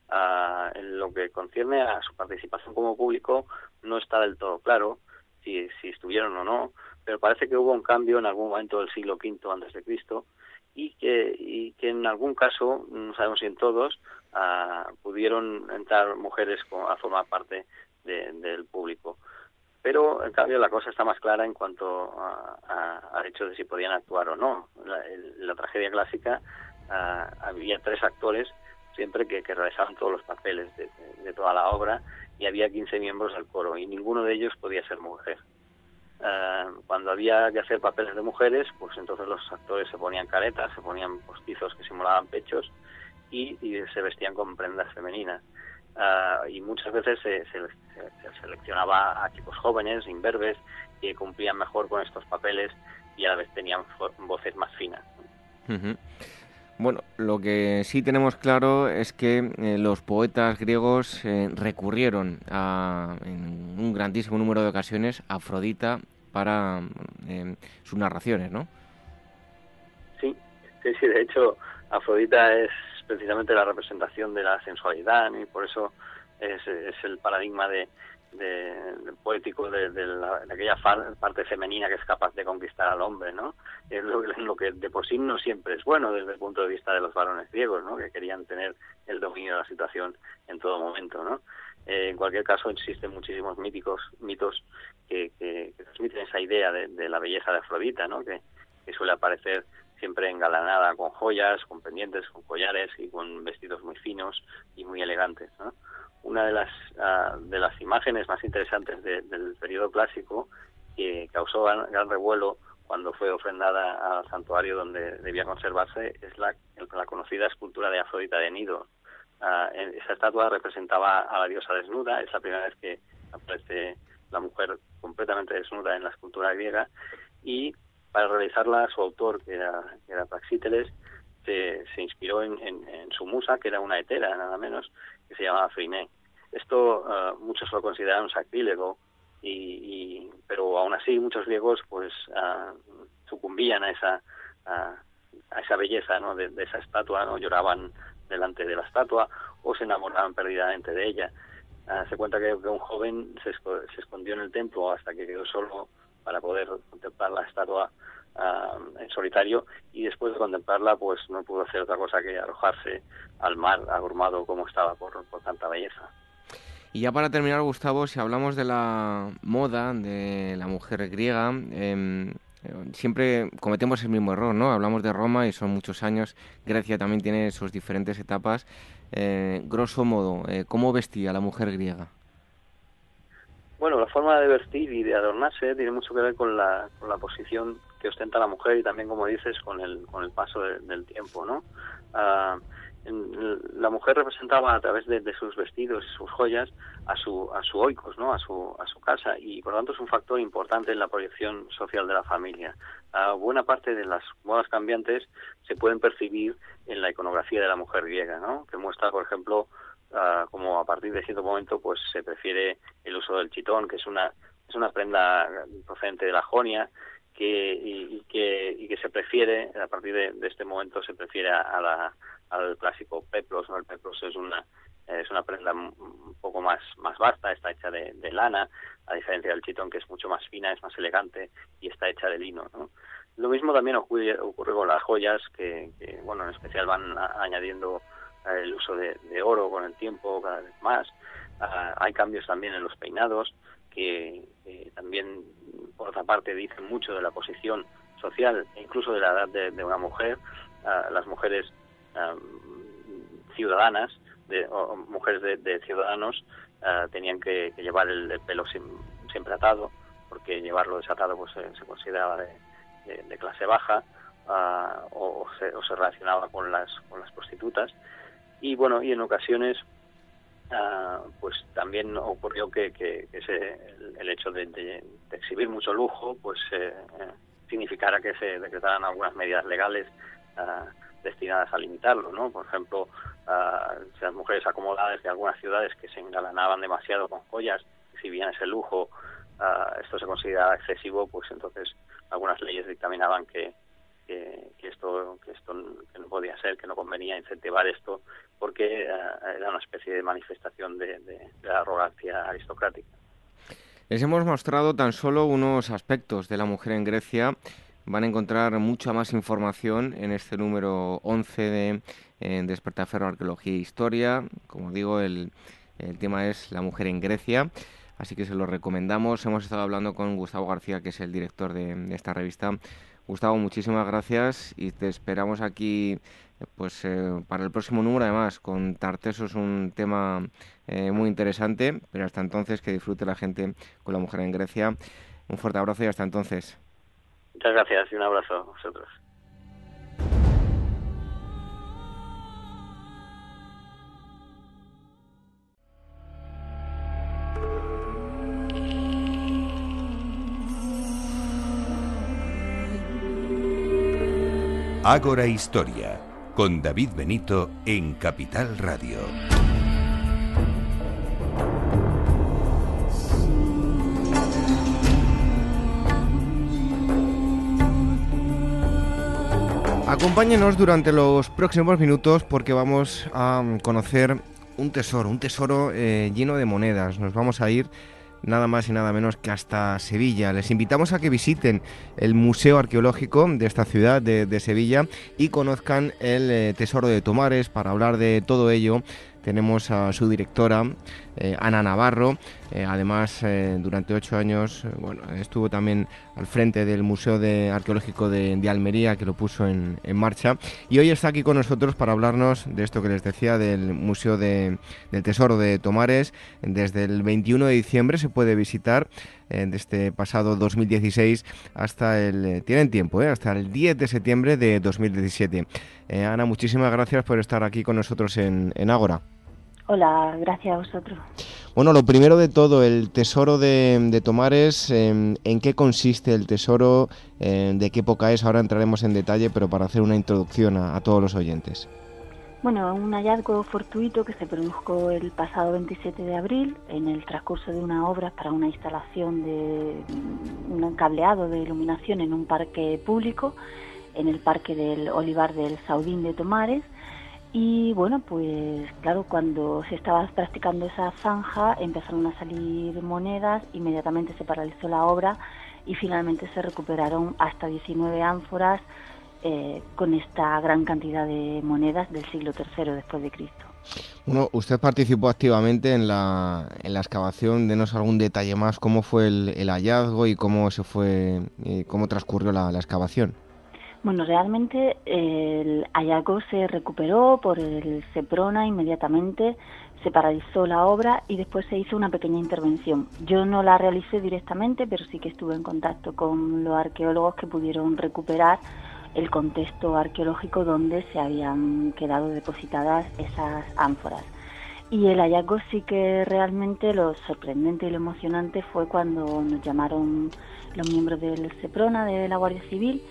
En lo que concierne a su participación como público, no está del todo claro si, si estuvieron o no, pero parece que hubo un cambio en algún momento del siglo V antes de Cristo y que, y que en algún caso, no sabemos si en todos, ah, pudieron entrar mujeres a formar parte del público. Pero, en cambio, la cosa está más clara en cuanto al hecho de si podían actuar o no. La, la tragedia clásica ah, había tres actores siempre que, realizaban todos los papeles de, toda la obra y había 15 miembros del coro y ninguno de ellos podía ser mujer. Eh, cuando había que hacer papeles de mujeres, pues entonces los actores se ponían caretas, se ponían postizos que simulaban pechos y, se vestían con prendas femeninas. Eh, y muchas veces se, seleccionaba a chicos jóvenes, imberbes, que cumplían mejor con estos papeles y a la vez tenían voces más finas. Bueno, lo que sí tenemos claro es que eh, los poetas griegos recurrieron a, en un grandísimo número de ocasiones a Afrodita para eh, sus narraciones, ¿no? Sí, sí, sí, de hecho Afrodita es precisamente la representación de la sensualidad y por eso es, el paradigma de, poético de, aquella parte femenina que es capaz de conquistar al hombre, ¿no? Es lo, que de por sí no siempre es bueno desde el punto de vista de los varones griegos, ¿no? Que querían tener el dominio de la situación en todo momento, ¿no? Eh, en cualquier caso, existen muchísimos míticos, mitos que, transmiten esa idea de, la belleza de Afrodita, ¿no? que, suele aparecer siempre engalanada con joyas, con pendientes, con collares y con vestidos muy finos y muy elegantes. Una de las, ah, de las imágenes más interesantes del periodo clásico que causó gran, revuelo cuando fue ofrendada al santuario donde debía conservarse es la, la conocida escultura de Afrodita de Nido, Ah, esa estatua representaba a la diosa desnuda, es la primera vez que aparece la mujer completamente desnuda en la escultura griega y para realizarla su autor, que era, era Praxíteles, se, se inspiró en, su musa, que era una hetera nada menos, que se llamaba Friné. Esto ah, muchos lo consideraron sacrílego, y, pero aún así muchos griegos pues uh, sucumbían a esa a, esa belleza ¿no? de, esa estatua, no lloraban delante de la estatua o se enamoraban perdidamente de ella. Ah, se cuenta que, un joven se, escondió en el templo hasta que quedó solo para poder contemplar la estatua ah, en solitario y después de contemplarla pues no pudo hacer otra cosa que arrojarse al mar agrumado como estaba por, por tanta belleza. Y ya para terminar, Gustavo, si hablamos de la moda de la mujer griega, eh, siempre cometemos el mismo error, ¿no? Hablamos de Roma y son muchos años. Grecia también tiene sus diferentes etapas. Eh, grosso modo, eh, ¿cómo vestía la mujer griega? Bueno, la forma de vestir y de adornarse tiene mucho que ver con la, con la posición que ostenta la mujer y también, como dices, con el, con el paso del tiempo, ¿no? Ah, la mujer representaba a través de, sus vestidos y sus joyas a su a su oikos, ¿no? A su a su casa y por lo tanto es un factor importante en la proyección social de la familia. buena parte de las modas cambiantes se pueden percibir en la iconografía de la mujer griega, ¿no? Que muestra, por ejemplo, como a partir de cierto momento pues se prefiere el uso del chitón, que es una es una prenda procedente de la Jonia que y, que y que se prefiere a partir de, este momento se prefiere a la al clásico peplos, ¿no? El peplos es una es una prenda un poco más más vasta, está hecha de, lana, a diferencia del chitón que es mucho más fina, es más elegante y está hecha de lino, ¿no? Lo mismo también ocurre, con las joyas que, bueno, en especial van añadiendo el uso de, oro con el tiempo cada vez más. Ah, hay cambios también en los peinados que también, por otra parte, dicen mucho de la posición social e incluso de la edad de, una mujer. Ah, las mujeres ciudadanas de, o mujeres de, ciudadanos ah, tenían que, llevar el, pelo siempre atado porque llevarlo desatado pues se consideraba de, clase baja o, se, o, se, relacionaba con las con las prostitutas y bueno y en ocasiones ah, pues también ocurrió que, que, el, hecho de, exhibir mucho lujo pues eh, eh, significara que se decretaran algunas medidas legales ah, destinadas a limitarlo no por ejemplo uh, las mujeres acomodadas de algunas ciudades que se engalanaban demasiado con joyas exhibían ese lujo esto se consideraba excesivo pues entonces algunas leyes dictaminaban que que, esto que esto no podía ser, que no convenía incentivar esto, porque eh, era una especie de manifestación de, la arrogancia aristocrática. Les hemos mostrado tan solo unos aspectos de la mujer en Grecia. Van a encontrar mucha más información en este número 11 de Despertaferro Arqueología e Historia. Como digo, el, el tema es la mujer en Grecia así que se lo recomendamos. Hemos estado hablando con Gustavo García, que es el director de, esta revista, Gustavo, muchísimas gracias y te esperamos aquí pues eh, para el próximo número además con Tarteso es un tema eh, muy interesante pero hasta entonces que disfrute la gente con la mujer en Grecia. Un fuerte abrazo y hasta entonces. Muchas gracias y un abrazo a vosotros Ágora Historia, con David Benito en Capital Radio. Acompáñenos durante los próximos minutos porque vamos a conocer un tesoro, un tesoro eh, lleno de monedas. Nos vamos a ir nada más y nada menos que hasta Sevilla. Les invitamos a que visiten el Museo Arqueológico de esta ciudad de, Sevilla y conozcan el eh, Tesoro de Tomares. Para hablar de todo ello tenemos a su directora, eh, Ana Navarro. Eh, además, eh, durante ocho años, estuvo también al frente del Museo de Arqueológico de, Almería, que lo puso en, marcha. Y hoy está aquí con nosotros para hablarnos de esto que les decía, del Museo del Tesoro de Tomares. Desde el 21 de diciembre se puede visitar, de este pasado 2016 hasta el... tienen tiempo, hasta el 10 de septiembre de 2017. Ana, muchísimas gracias por estar aquí con nosotros en, en Ágora. Hola, gracias a vosotros. Bueno, lo primero de todo, el tesoro de, Tomares, em, ¿en qué consiste el tesoro? Em, ¿De qué época es? Ahora entraremos en detalle, pero para hacer una introducción a, todos los oyentes. Bueno, un hallazgo fortuito que se produjo el pasado 27 de abril en el transcurso de una obra para una instalación de un cableado de iluminación en un parque público, en el parque del Olivar del Saudín de Tomares y bueno, pues claro, cuando se estaba practicando esa zanja empezaron a salir monedas, inmediatamente se paralizó la obra y finalmente se recuperaron hasta 19 ánforas eh, con esta gran cantidad de monedas del siglo III después de Cristo. Bueno, usted participó activamente en la, excavación. Denos algún detalle más, cómo fue el, hallazgo y cómo se fue, eh, cómo transcurrió la excavación. Bueno, realmente el hallazgo se recuperó por el Seprona inmediatamente, se paralizó la obra y después se hizo una pequeña intervención. Yo no la realicé directamente, pero sí que estuve en contacto con los arqueólogos que pudieron recuperar el contexto arqueológico donde se habían quedado depositadas esas ánforas. Y el hallazgo sí que realmente lo sorprendente y lo emocionante fue cuando nos llamaron los miembros del Seprona de la Guardia Civil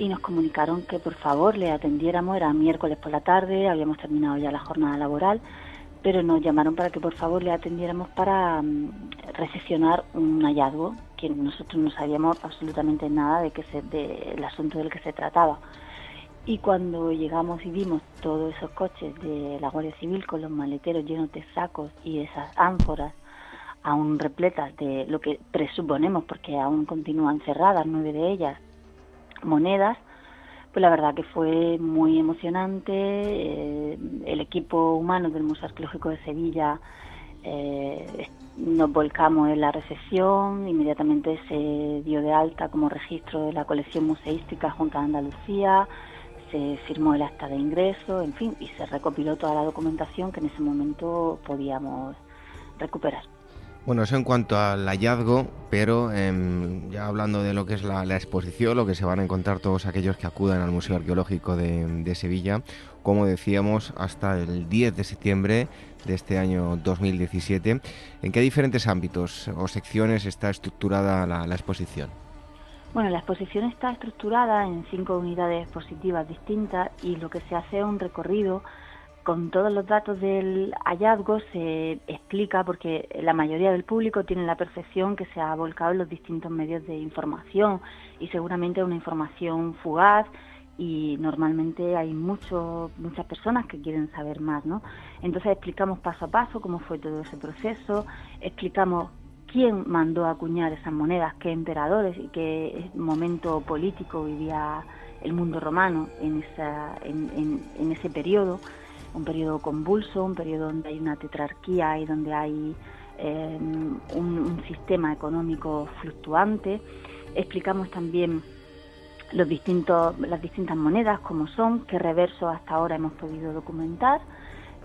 y nos comunicaron que por favor le atendiéramos, era miércoles por la tarde, habíamos terminado ya la jornada laboral, pero nos llamaron para que por favor le atendiéramos para mm, recepcionar un hallazgo, que nosotros no sabíamos absolutamente nada de que se, del asunto del que se trataba. Y cuando llegamos y vimos todos esos coches de la Guardia Civil con los maleteros llenos de sacos y esas ánforas aún repletas de lo que presuponemos, porque aún continúan cerradas, nueve de ellas, monedas, Pues la verdad que fue muy emocionante. Eh, el equipo humano del Museo Arqueológico de Sevilla eh, nos volcamos en la recepción, inmediatamente se dio de alta como registro de la colección museística junto a Andalucía, se firmó el acta de ingreso, en fin, y se recopiló toda la documentación que en ese momento podíamos recuperar. Bueno, eso en cuanto al hallazgo, pero em, ya hablando de lo que es la, exposición, lo que se van a encontrar todos aquellos que acudan al Museo Arqueológico de, Sevilla, como decíamos, hasta el 10 de septiembre de este año 2017. ¿En qué diferentes ámbitos o secciones está estructurada la, la exposición? Bueno, la exposición está estructurada en cinco unidades expositivas distintas y lo que se hace es un recorrido con todos los datos del hallazgo se explica porque la mayoría del público tiene la percepción que se ha volcado en los distintos medios de información y seguramente una información fugaz y normalmente hay mucho, muchas personas que quieren saber más, ¿no? Entonces explicamos paso a paso cómo fue todo ese proceso, explicamos quién mandó a acuñar esas monedas, qué emperadores y qué momento político vivía el mundo romano en, esa, en, en ese periodo un periodo convulso, un periodo donde hay una tetrarquía y donde hay em, un, sistema económico fluctuante. Explicamos también los distintos, las distintas monedas, como son, qué reversos hasta ahora hemos podido documentar.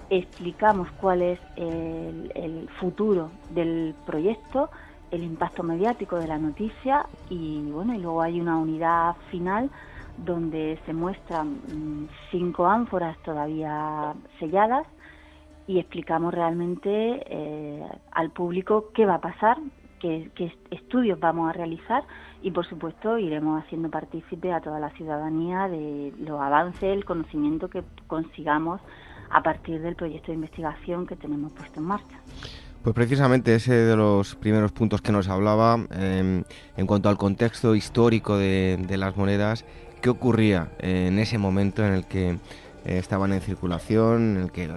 Explicamos cuál es el, el futuro del proyecto, el impacto mediático de la noticia y bueno, y luego hay una unidad final donde se muestran mm, cinco ánforas todavía selladas y explicamos realmente eh, al público qué va a pasar, qué, estudios vamos a realizar y por supuesto iremos haciendo partícipe a toda la ciudadanía de los avances, el conocimiento que consigamos a partir del proyecto de investigación que tenemos puesto en marcha. Pues precisamente ese de los primeros puntos que nos hablaba em, en cuanto al contexto histórico de, de las monedas qué ocurría en ese momento en el que eh, estaban en circulación, en el que,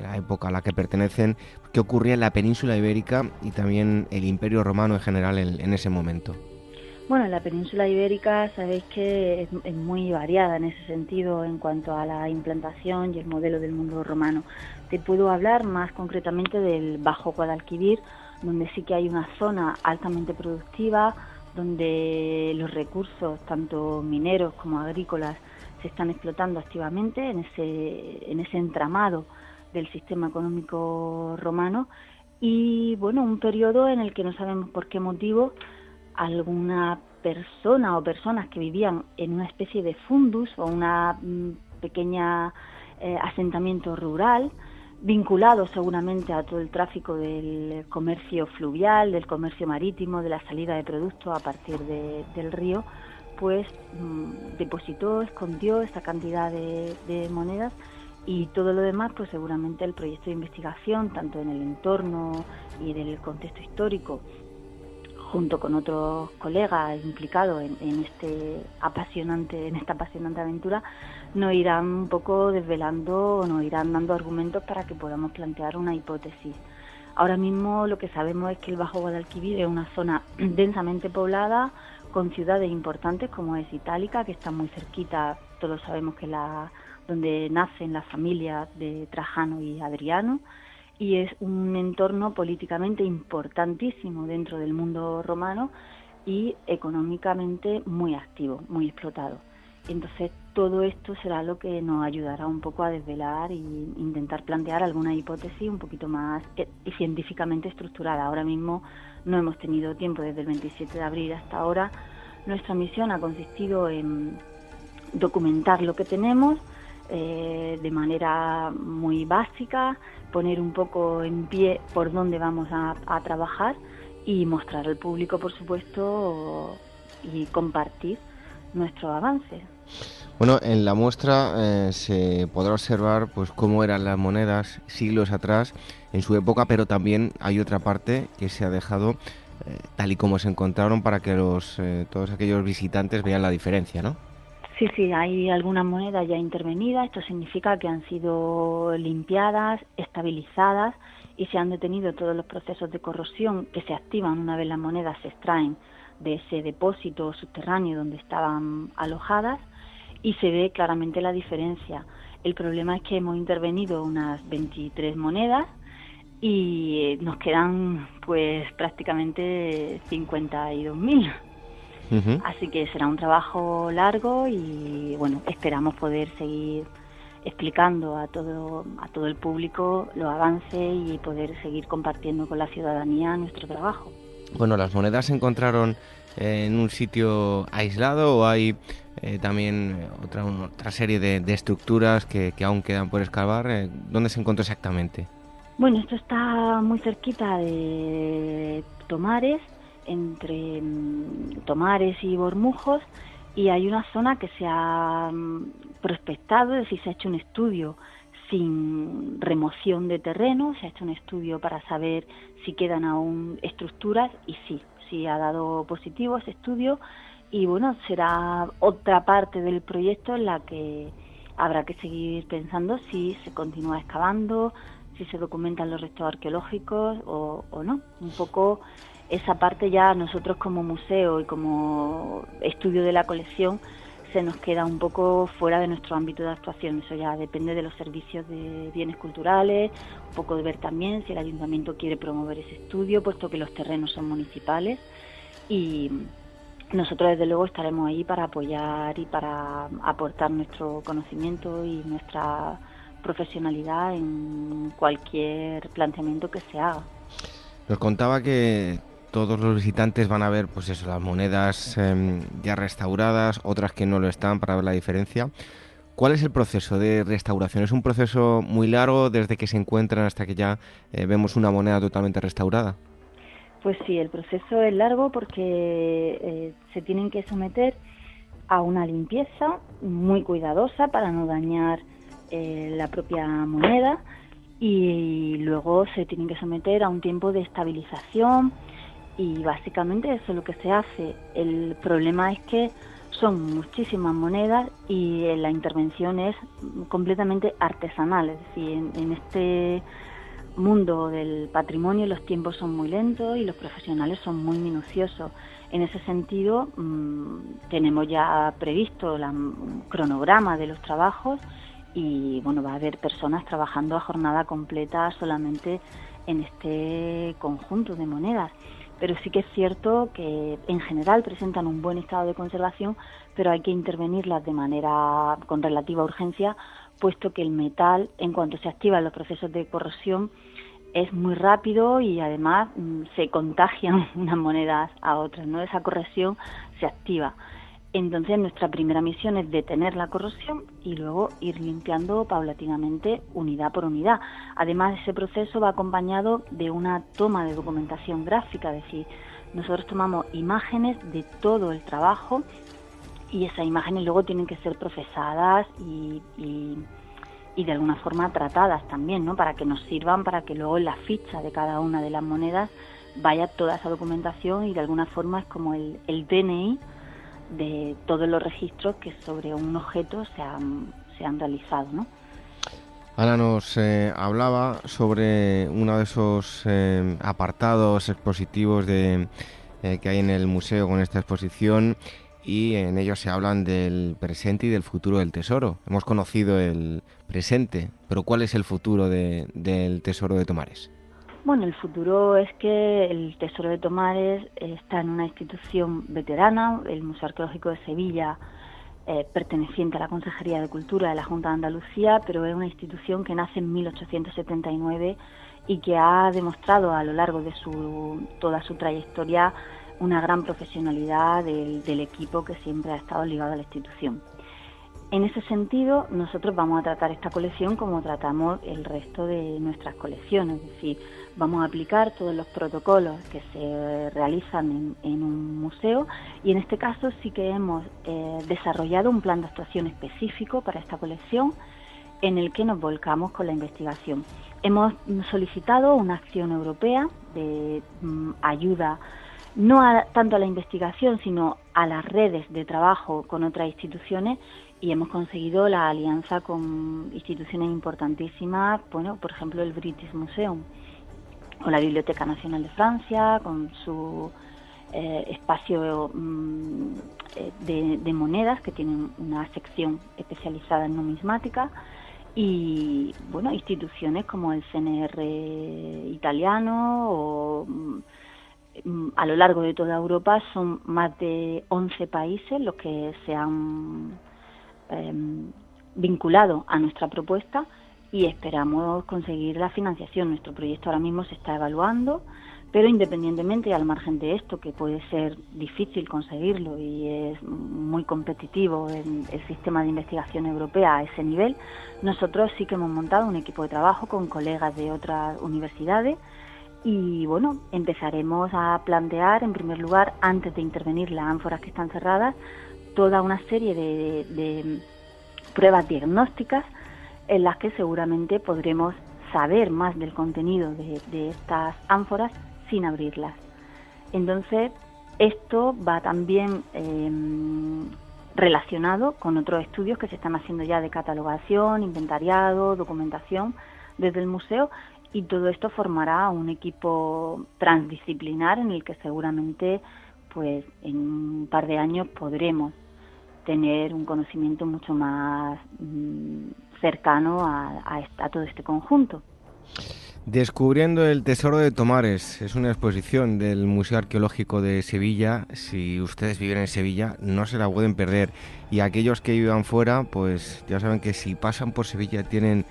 la época a la que pertenecen, qué ocurría en la península ibérica y también el imperio romano en general en, ese momento. Bueno, la península ibérica sabéis que es, muy variada en ese sentido en cuanto a la implantación y el modelo del mundo romano. Te puedo hablar más concretamente del Bajo Guadalquivir, donde sí que hay una zona altamente productiva, donde los recursos, tanto mineros como agrícolas, se están explotando activamente en ese, en ese entramado del sistema económico romano. Y bueno, un periodo en el que no sabemos por qué motivo alguna persona o personas que vivían en una especie de fundus o una mm, pequeña eh, asentamiento rural vinculado seguramente a todo el tráfico del comercio fluvial, del comercio marítimo, de la salida de productos a partir del río, pues mm, depositó, escondió esa cantidad de, monedas y todo lo demás, pues seguramente el proyecto de investigación, tanto en el entorno y en el contexto histórico, junto con otros colegas implicados en, en, este apasionante, en esta apasionante aventura, nos irán un poco desvelando, nos irán dando argumentos para que podamos plantear una hipótesis. Ahora mismo lo que sabemos es que el Bajo Guadalquivir es una zona densamente poblada, con ciudades importantes como es Itálica, que está muy cerquita, todos sabemos que la donde nacen las familias de Trajano y Adriano, y es un entorno políticamente importantísimo dentro del mundo romano y económicamente muy activo, muy explotado. Entonces todo esto será lo que nos ayudará un poco a desvelar e intentar plantear alguna hipótesis un poquito más e, científicamente estructurada. Ahora mismo no hemos tenido tiempo desde el 27 de abril hasta ahora. Nuestra misión ha consistido en documentar lo que tenemos eh, de manera muy básica, poner un poco en pie por dónde vamos a trabajar y mostrar al público, por supuesto, y compartir nuestros avances. Bueno, en la muestra eh, se podrá observar pues cómo eran las monedas siglos atrás en su época, pero también hay otra parte que se ha dejado eh, tal y como se encontraron para que los eh, todos aquellos visitantes vean la diferencia, ¿no? Sí, sí, hay algunas monedas ya intervenidas. Esto significa que han sido limpiadas, estabilizadas y se han detenido todos los procesos de corrosión que se activan una vez las monedas se extraen de ese depósito subterráneo donde estaban alojadas y se ve claramente la diferencia. El problema es que hemos intervenido unas 23 monedas y nos quedan pues prácticamente 52.000. Así que será un trabajo largo y bueno, esperamos poder seguir explicando a todo, a todo el público los avances y poder seguir compartiendo con la ciudadanía nuestro trabajo. Bueno, ¿las monedas se encontraron en un sitio aislado o hay eh, también otra, otra serie de, estructuras que, aún quedan por excavar? Eh, ¿Dónde se encontró exactamente? Bueno, esto está muy cerquita de Tomares, entre mm, Tomares y Bormujos, y hay una zona que se ha mm, prospectado, es decir, se ha hecho un estudio sin remoción de terreno, se ha hecho un estudio para saber si quedan aún estructuras y sí, sí ha dado positivo ese estudio y bueno, será otra parte del proyecto en la que habrá que seguir pensando si se continúa excavando, si se documentan los restos arqueológicos o, o no. Un poco esa parte ya nosotros como museo y como estudio de la colección se nos queda un poco fuera de nuestro ámbito de actuación. Eso ya depende de los servicios de bienes culturales, un poco de ver también si el ayuntamiento quiere promover ese estudio, puesto que los terrenos son municipales. Y nosotros desde luego estaremos ahí para apoyar y para aportar nuestro conocimiento y nuestra profesionalidad en cualquier planteamiento que se haga. Nos contaba que todos los visitantes van a ver pues eso, las monedas em, ya restauradas, otras que no lo están para ver la diferencia. ¿Cuál es el proceso de restauración? ¿Es un proceso muy largo desde que se encuentran hasta que ya eh, vemos una moneda totalmente restaurada? Pues sí, el proceso es largo porque eh, se tienen que someter a una limpieza muy cuidadosa para no dañar eh, la propia moneda y luego se tienen que someter a un tiempo de estabilización y básicamente eso es lo que se hace. El problema es que son muchísimas monedas y eh, la intervención es completamente artesanal, es decir, en, este mundo del patrimonio los tiempos son muy lentos y los profesionales son muy minuciosos. En ese sentido, mm, tenemos ya previsto el cronograma de los trabajos y bueno, va a haber personas trabajando a jornada completa solamente en este conjunto de monedas pero sí que es cierto que en general presentan un buen estado de conservación, pero hay que intervenirlas de manera con relativa urgencia, puesto que el metal, en cuanto se activan los procesos de corrosión, es muy rápido y además mm, se contagian unas monedas a otras, ¿no? Esa corrosión se activa. Entonces nuestra primera misión es detener la corrosión y luego ir limpiando paulatinamente unidad por unidad. Además ese proceso va acompañado de una toma de documentación gráfica, es decir, nosotros tomamos imágenes de todo el trabajo y esas imágenes luego tienen que ser procesadas y, y, de alguna forma tratadas también, ¿no? Para que nos sirvan, para que luego en la ficha de cada una de las monedas vaya toda esa documentación y de alguna forma es como el, el DNI de todos los registros que sobre un objeto se han, se han realizado. ¿no? Ana nos eh, hablaba sobre uno de esos eh, apartados expositivos de, eh, que hay en el museo con esta exposición y en ellos se hablan del presente y del futuro del tesoro. Hemos conocido el presente, pero ¿cuál es el futuro del tesoro de Tomares? Bueno, el futuro es que el Tesoro de Tomares está en una institución veterana, el Museo Arqueológico de Sevilla, eh, perteneciente a la Consejería de Cultura de la Junta de Andalucía, pero es una institución que nace en 1879 y que ha demostrado a lo largo de su, toda su trayectoria una gran profesionalidad del equipo que siempre ha estado ligado a la institución. En ese sentido, nosotros vamos a tratar esta colección como tratamos el resto de nuestras colecciones, es decir, vamos a aplicar todos los protocolos que se realizan en, un museo y en este caso sí que hemos eh, desarrollado un plan de actuación específico para esta colección en el que nos volcamos con la investigación. Hemos solicitado una acción europea de mm, ayuda no tanto a la investigación, sino a las redes de trabajo con otras instituciones y hemos conseguido la alianza con instituciones importantísimas, bueno, por ejemplo el British Museum o la Biblioteca Nacional de Francia, con su eh, espacio mm, eh, de, monedas que tienen una sección especializada en numismática y bueno instituciones como el CNR italiano o mm, a lo largo de toda Europa son más de 11 países los que se han em, vinculado a nuestra propuesta y esperamos conseguir la financiación. Nuestro proyecto ahora mismo se está evaluando, pero independientemente al margen de esto, que puede ser difícil conseguirlo y es muy competitivo en el sistema de investigación europea a ese nivel, nosotros sí que hemos montado un equipo de trabajo con colegas de otras universidades y bueno, empezaremos a plantear en primer lugar, antes de intervenir las ánforas que están cerradas, toda una serie de, de pruebas diagnósticas en las que seguramente podremos saber más del contenido de, estas ánforas sin abrirlas. Entonces, esto va también em, relacionado con otros estudios que se están haciendo ya de catalogación, inventariado, documentación desde el museo y todo esto formará un equipo transdisciplinar en el que seguramente pues en un par de años podremos tener un conocimiento mucho más mm, cercano a, todo este conjunto. Descubriendo el Tesoro de Tomares es una exposición del Museo Arqueológico de Sevilla. Si ustedes viven en Sevilla, no se la pueden perder. Y aquellos que vivan fuera, pues ya saben que si pasan por Sevilla tienen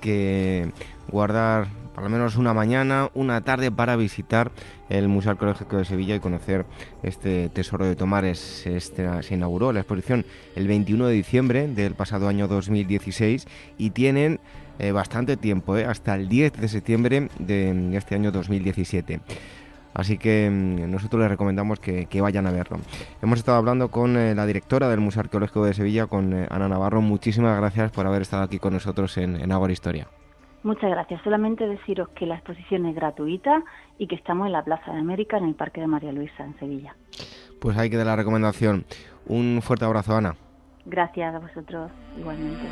que guardar lo menos una mañana, una tarde para visitar el Museo Arqueológico de Sevilla y conocer este tesoro de Tomares. Este, se inauguró la exposición el 21 de diciembre del pasado año 2016 y tienen eh, bastante tiempo, eh, hasta el 10 de septiembre de este año 2017. Así que mm, nosotros les recomendamos que, vayan a verlo. Hemos estado hablando con eh, la directora del Museo Arqueológico de Sevilla, con Ana Navarro. Muchísimas gracias por haber estado aquí con nosotros en, en Agua Historia. Muchas gracias. Solamente deciros que la exposición es gratuita y que estamos en la Plaza de América, en el Parque de María Luisa, en Sevilla. Pues ahí queda la recomendación. Un fuerte abrazo, Ana. Gracias a vosotros, igualmente.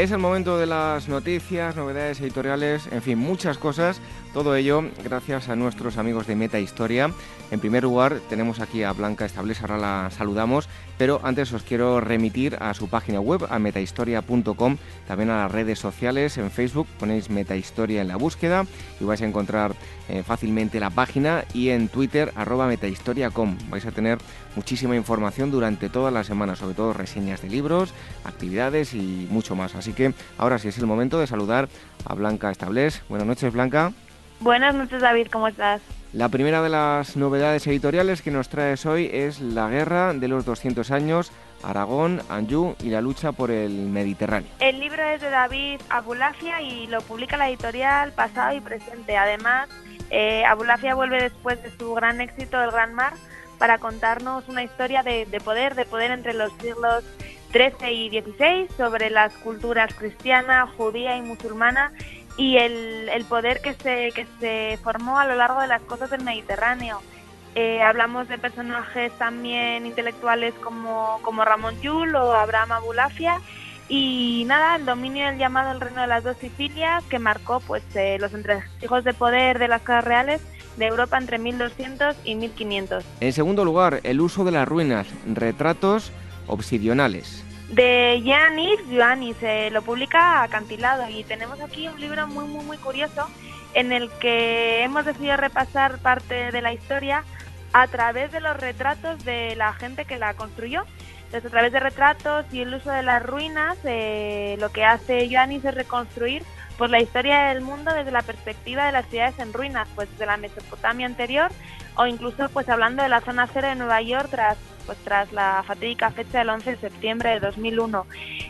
Es el momento de las noticias, novedades editoriales, en fin, muchas cosas. Todo ello gracias a nuestros amigos de Meta Historia. En primer lugar, tenemos aquí a Blanca Estables, ahora la saludamos, pero antes os quiero remitir a su página web, a metahistoria.com, también a las redes sociales, en Facebook ponéis Metahistoria en la búsqueda y vais a encontrar eh, fácilmente la página y en Twitter, arroba metahistoria.com. Vais a tener muchísima información durante toda la semana, sobre todo reseñas de libros, actividades y mucho más. Así que ahora sí es el momento de saludar a Blanca Establés. Buenas noches, Blanca. Buenas noches, David, ¿cómo estás? La primera de las novedades editoriales que nos traes hoy es La Guerra de los 200 años, Aragón, Anjou y la lucha por el Mediterráneo. El libro es de David Abulafia y lo publica la editorial Pasado y Presente. Además, eh, Abulafia vuelve después de su gran éxito, El Gran Mar, para contarnos una historia de, poder, de poder entre los siglos XIII y XVI sobre las culturas cristiana, judía y musulmana y el, poder que se, que se formó a lo largo de las costas del Mediterráneo. Eh, hablamos de personajes también intelectuales como, como Ramón Llull o Abraham Abulafia y nada, el dominio del llamado el reino de las dos Sicilias que marcó pues eh, los entresijos de poder de las casas reales de Europa entre 1200 y 1500. En segundo lugar, el uso de las ruinas, retratos obsidionales. De Yanis, eh, lo publica Acantilado y tenemos aquí un libro muy, muy, muy curioso en el que hemos decidido repasar parte de la historia a través de los retratos de la gente que la construyó. Entonces, a través de retratos y el uso de las ruinas, eh, lo que hace Ioannis es reconstruir pues, la historia del mundo desde la perspectiva de las ciudades en ruinas, pues de la Mesopotamia anterior o incluso pues hablando de la zona cero de Nueva York tras pues tras la fatídica fecha del 11 de septiembre de 2001.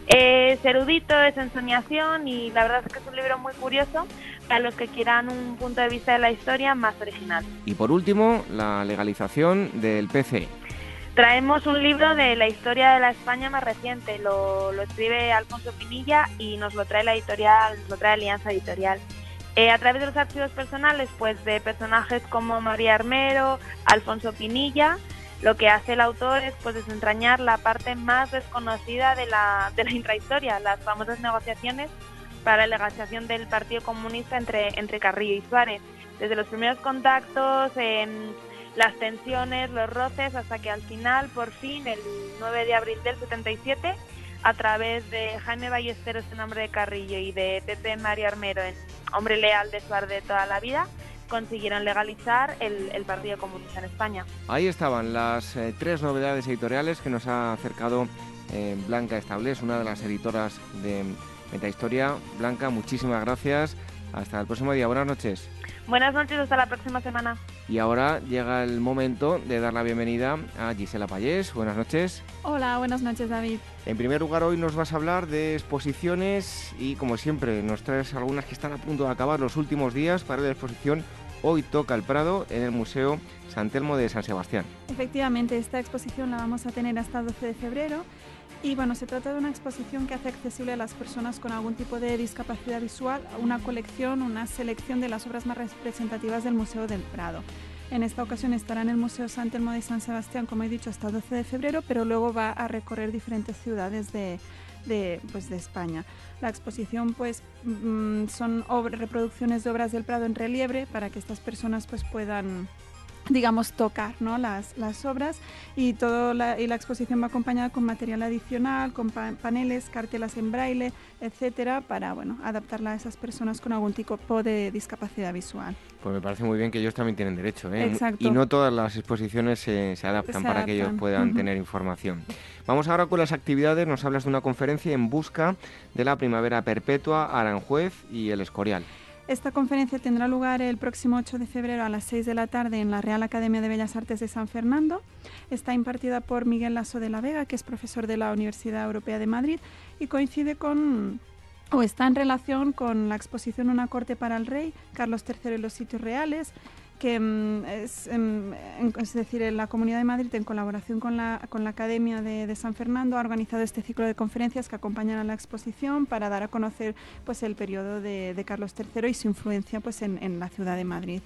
Es erudito, es ensoñación y la verdad es que es un libro muy curioso para los que quieran un punto de vista de la historia más original. Y por último, la legalización del PC. Traemos un libro de la historia de la España más reciente, lo, lo escribe Alfonso Pinilla y nos lo trae la editorial, nos lo trae Alianza Editorial. Eh, a través de los archivos personales, pues de personajes como María Armero, Alfonso Pinilla, lo que hace el autor es pues desentrañar la parte más desconocida de la, de la intrahistoria, las famosas negociaciones para la legalización del Partido Comunista entre, entre Carrillo y Suárez. Desde los primeros contactos, en las tensiones, los roces, hasta que al final, por fin, el 9 de abril del 77, a través de Jaime Ballesteros en nombre de Carrillo y de Pepe María Armero en hombre leal de Suárez de toda la vida, consiguieron legalizar el, Partido Comunista en España. Ahí estaban las eh, tres novedades editoriales que nos ha acercado eh, Blanca Estables, una de las editoras de Metahistoria. Blanca, muchísimas gracias. Hasta el próximo día. Buenas noches. Buenas noches, hasta la próxima semana. Y ahora llega el momento de dar la bienvenida a Gisela Payés. Buenas noches. Hola, buenas noches, David. En primer lugar, hoy nos vas a hablar de exposiciones y, como siempre, nos traes algunas que están a punto de acabar los últimos días para la exposición Hoy toca el Prado en el Museo San Telmo de San Sebastián. Efectivamente, esta exposición la vamos a tener hasta el 12 de febrero y bueno, se trata de una exposición que hace accesible a las personas con algún tipo de discapacidad visual una colección, una selección de las obras más representativas del Museo del Prado. En esta ocasión estará en el Museo San Telmo de San Sebastián, como he dicho, hasta el 12 de febrero, pero luego va a recorrer diferentes ciudades de, de, pues, de España. La exposición pues mm, son reproducciones de obras del Prado en relieve para que estas personas pues puedan digamos, tocar ¿no? las, las obras y, todo la, y la exposición va acompañada con material adicional, con paneles, cartelas en braille, etcétera, para bueno, adaptarla a esas personas con algún tipo de discapacidad visual. Pues me parece muy bien que ellos también tienen derecho, ¿eh? Y no todas las exposiciones se, se adaptan para que ellos puedan tener información. Vamos ahora con las actividades, nos hablas de una conferencia en busca de la primavera perpetua, Aranjuez y el Escorial. Esta conferencia tendrá lugar el próximo 8 de febrero a las 6 de la tarde en la Real Academia de Bellas Artes de San Fernando. Está impartida por Miguel Lasso de la Vega, que es profesor de la Universidad Europea de Madrid, y coincide con o está en relación con la exposición Una corte para el rey, Carlos III y los sitios reales, que mm, es, em, es, decir, la Comunidad de Madrid, en colaboración con la, con la Academia de, San Fernando, ha organizado este ciclo de conferencias que acompañan a la exposición para dar a conocer pues, el periodo de, Carlos III y su influencia pues, en, la ciudad de Madrid.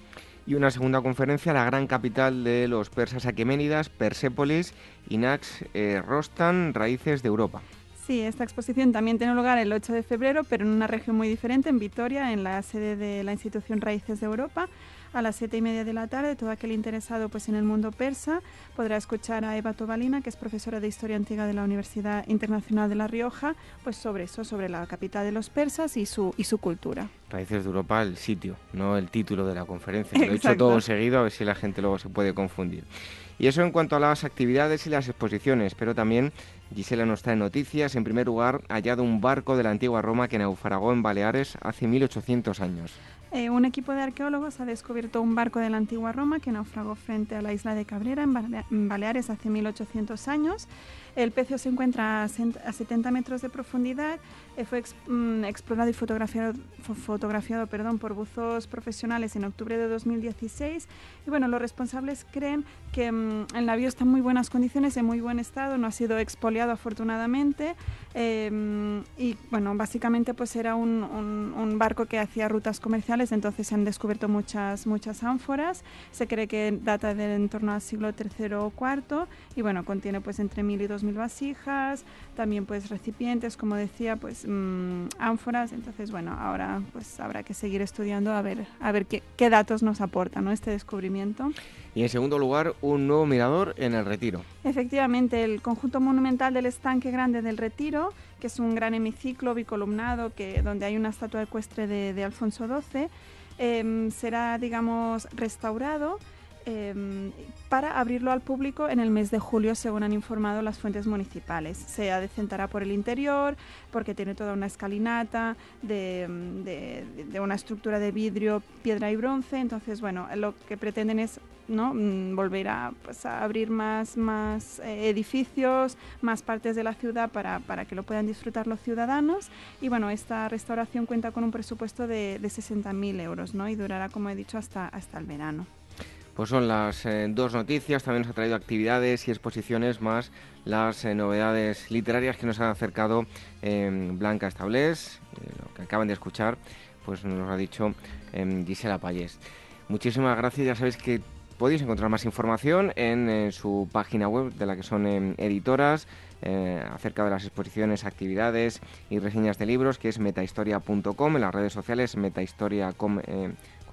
Y una segunda conferencia, la gran capital de los persas aqueménidas, Persépolis, Inax, eh, Rostan, Raíces de Europa. Sí, esta exposición también tiene lugar el 8 de febrero, pero en una región muy diferente, en Vitoria, en la sede de la institución Raíces de Europa a las siete y media de la tarde. Todo aquel interesado pues, en el mundo persa podrá escuchar a Eva Tobalina, que es profesora de Historia Antigua de la Universidad Internacional de La Rioja, pues sobre eso, sobre la capital de los persas y su, y su cultura. Raíces de Europa, el sitio, no el título de la conferencia. Lo he hecho todo seguido, a ver si la gente luego se puede confundir. Y eso en cuanto a las actividades y las exposiciones, pero también Gisela nos trae noticias. En primer lugar, hallado un barco de la antigua Roma que naufragó en Baleares hace 1800 años. Eh, un equipo de arqueólogos ha descubierto un barco de la antigua Roma que naufragó frente a la isla de Cabrera, en, Baleares, hace 1800 años. El pecio se encuentra a 70 metros de profundidad fue mm, explorado y fotografiado, fotografiado perdón, por buzos profesionales en octubre de 2016. Y bueno, los responsables creen que mm, el navío está en muy buenas condiciones, en muy buen estado, no ha sido expoliado afortunadamente. Em, y bueno, básicamente pues era un, un, barco que hacía rutas comerciales, entonces se han descubierto muchas, muchas ánforas. Se cree que data de en torno al siglo III o IV y bueno, contiene pues entre 1.000 y 2.000 2.000 vasijas, también pues recipientes, como decía, pues mm, ánforas. Entonces, bueno, ahora pues habrá que seguir estudiando a ver, a ver qué, qué datos nos aporta ¿no? este descubrimiento. Y en segundo lugar, un nuevo mirador en el Retiro. Efectivamente, el conjunto monumental del estanque grande del Retiro, que es un gran hemiciclo bicolumnado que, donde hay una estatua ecuestre de, de Alfonso XII, em, será, digamos, restaurado Em, para abrirlo al público en el mes de julio, según han informado las fuentes municipales. Se adecentará por el interior, porque tiene toda una escalinata de, una estructura de vidrio, piedra y bronce. Entonces, bueno, lo que pretenden es ¿no? Mm, volver pues, a, abrir más, eh, edificios, más partes de la ciudad para, para, que lo puedan disfrutar los ciudadanos. Y bueno, esta restauración cuenta con un presupuesto de, de 60.000 euros ¿no? y durará, como he dicho, hasta, hasta el verano. Pues son las eh, dos noticias, también nos ha traído actividades y exposiciones más las eh, novedades literarias que nos han acercado em, Blanca Establés, eh, lo que acaban de escuchar, pues nos ha dicho em, Gisela Payés. Muchísimas gracias, ya sabéis que podéis encontrar más información en, su página web de la que son em, editoras, acerca de las exposiciones, actividades y reseñas de libros, que es metahistoria.com, en las redes sociales metahistoria.com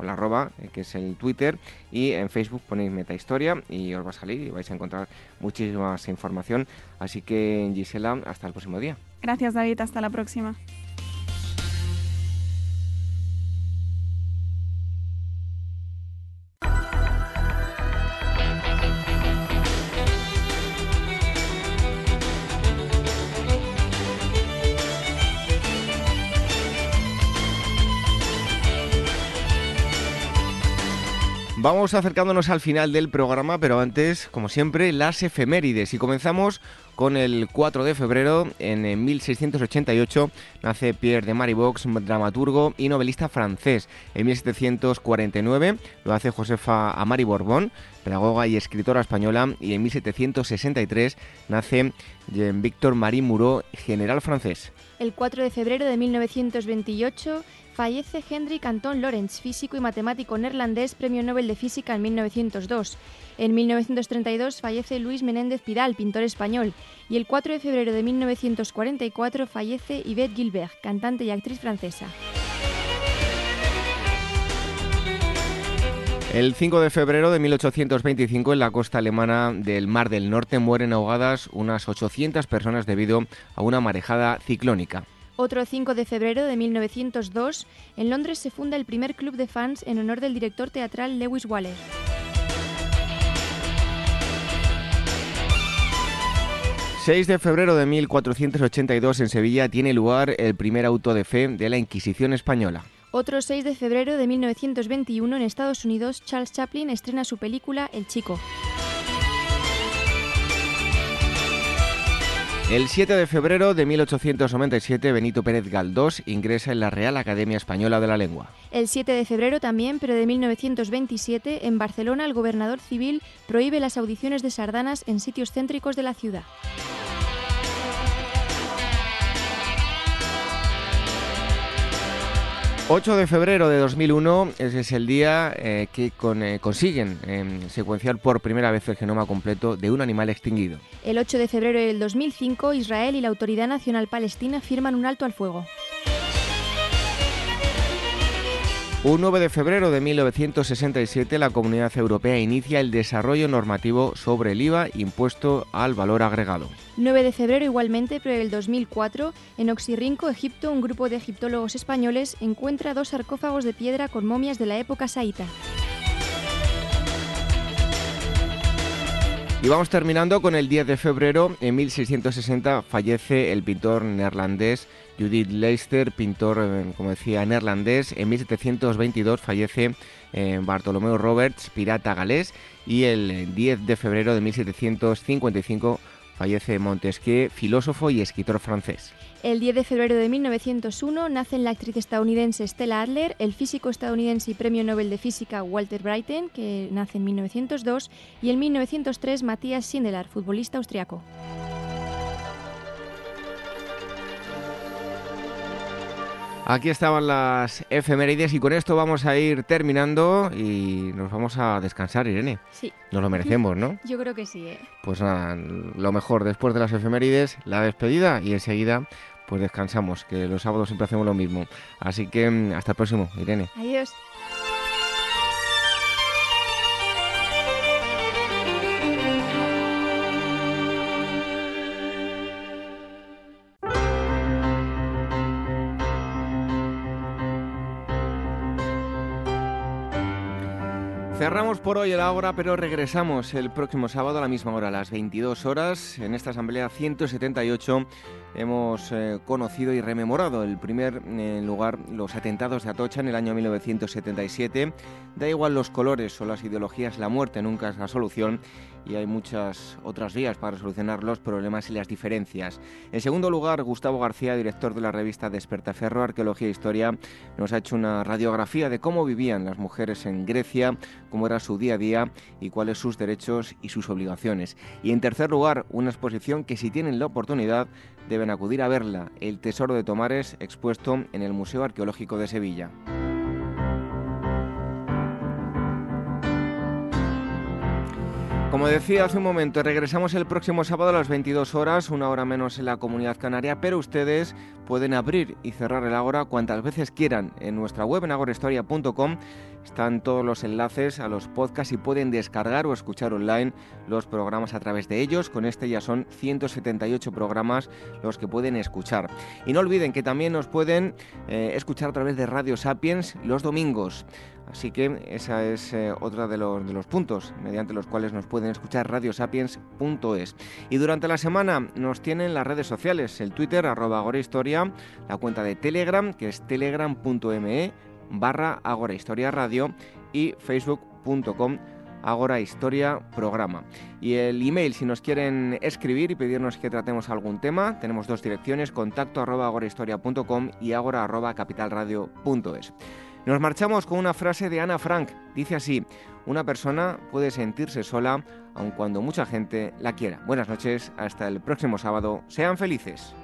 la arroba, eh, que es el Twitter, y en Facebook ponéis Metahistoria y os va a salir y vais a encontrar muchísima información. Así que Gisela, hasta el próximo día. Gracias David, hasta la próxima. Vamos acercándonos al final del programa, pero antes, como siempre, las efemérides. Y comenzamos con el 4 de febrero, en 1688, nace Pierre de Maribox, dramaturgo y novelista francés. En 1749 lo hace Josefa Amari Borbón, pedagoga y escritora española. Y en 1763 nace Jean-Victor Marie Moreau, general francés. El 4 de febrero de 1928 fallece Hendrik Anton Lorentz, físico y matemático neerlandés, premio Nobel de Física en 1902. En 1932 fallece Luis Menéndez Pidal, pintor español, y el 4 de febrero de 1944 fallece Yvette Gilbert, cantante y actriz francesa. El 5 de febrero de 1825 en la costa alemana del Mar del Norte mueren ahogadas unas 800 personas debido a una marejada ciclónica. Otro 5 de febrero de 1902, en Londres se funda el primer club de fans en honor del director teatral Lewis Waller. ...6 de febrero de 1482 en Sevilla tiene lugar el primer auto de fe de la Inquisición española. Otro 6 de febrero de 1921 en Estados Unidos, Charles Chaplin estrena su película El Chico. El 7 de febrero de 1897, Benito Pérez Galdós ingresa en la Real Academia Española de la Lengua. El 7 de febrero también, pero de 1927, en Barcelona el gobernador civil prohíbe las audiciones de sardanas en sitios céntricos de la ciudad. 8 de febrero de 2001 ese es el día eh, que eh, consiguen em, secuenciar por primera vez el genoma completo de un animal extinguido. El 8 de febrero del 2005, Israel y la Autoridad Nacional Palestina firman un alto al fuego. Un 9 de febrero de 1967 la Comunidad Europea inicia el desarrollo normativo sobre el IVA impuesto al valor agregado. 9 de febrero igualmente, pero el 2004, en Oxirrinco, Egipto, un grupo de egiptólogos españoles encuentra dos sarcófagos de piedra con momias de la época saíta. Y vamos terminando con el 10 de febrero. En 1660 fallece el pintor neerlandés Judith Leister, pintor, eh, como decía, neerlandés. En 1722 fallece eh, Bartolomeo Roberts, pirata galés. Y el 10 de febrero de 1755 fallece Montesquieu, filósofo y escritor francés. El 10 de febrero de 1901 nacen la actriz estadounidense Stella Adler, el físico estadounidense y premio Nobel de Física Walter Brighton, que nace en 1902, y en 1903 Matthias Sindelar, futbolista austriaco. Aquí estaban las efemérides y con esto vamos a ir terminando y nos vamos a descansar, Irene. Sí. Nos lo merecemos, ¿no? Yo creo que sí, ¿eh? Pues nada, lo mejor después de las efemérides, la despedida y enseguida pues descansamos, que los sábados siempre hacemos lo mismo. Así que mm, hasta el próximo, Irene. Adiós. Cerramos por hoy el Ágora, pero regresamos el próximo sábado a la misma hora, a las 22 horas, en esta Asamblea 178 hemos eh, conocido y rememorado el primer eh, lugar los atentados de Atocha en el año 1977. Da igual los colores o las ideologías, la muerte nunca es la solución y hay muchas otras vías para solucionar los problemas y las diferencias. En segundo lugar, Gustavo García, director de la revista Despertaferro, Arqueología e Historia, nos ha hecho una radiografía de cómo vivían las mujeres en Grecia, cómo era su día a día y cuáles sus derechos y sus obligaciones. Y en tercer lugar, una exposición que si tienen la oportunidad deben acudir a verla, El Tesoro de Tomares, expuesto en el Museo Arqueológico de Sevilla. Como decía hace un momento, regresamos el próximo sábado a las 22 horas, una hora menos en la comunidad canaria, pero ustedes pueden abrir y cerrar el Ágora cuantas veces quieran en nuestra web en agorahistoria.com. Están todos los enlaces a los podcasts y pueden descargar o escuchar online los programas a través de ellos. Con este ya son 178 programas los que pueden escuchar. Y no olviden que también nos pueden eh, escuchar a través de Radio Sapiens los domingos. Así que esa es eh, otra de los, de los puntos mediante los cuales nos pueden escuchar radiosapiens.es. Y durante la semana nos tienen las redes sociales, el Twitter, arroba agorahistoria, la cuenta de Telegram, que es telegram.me barra agorahistoria radio y facebook.com Agora Historia Programa. Y el email, si nos quieren escribir y pedirnos que tratemos algún tema, tenemos dos direcciones, contacto arroba agorahistoria.com y agora arroba capitalradio.es. Nos marchamos con una frase de Ana Frank. Dice así, una persona puede sentirse sola aun cuando mucha gente la quiera. Buenas noches, hasta el próximo sábado. Sean felices.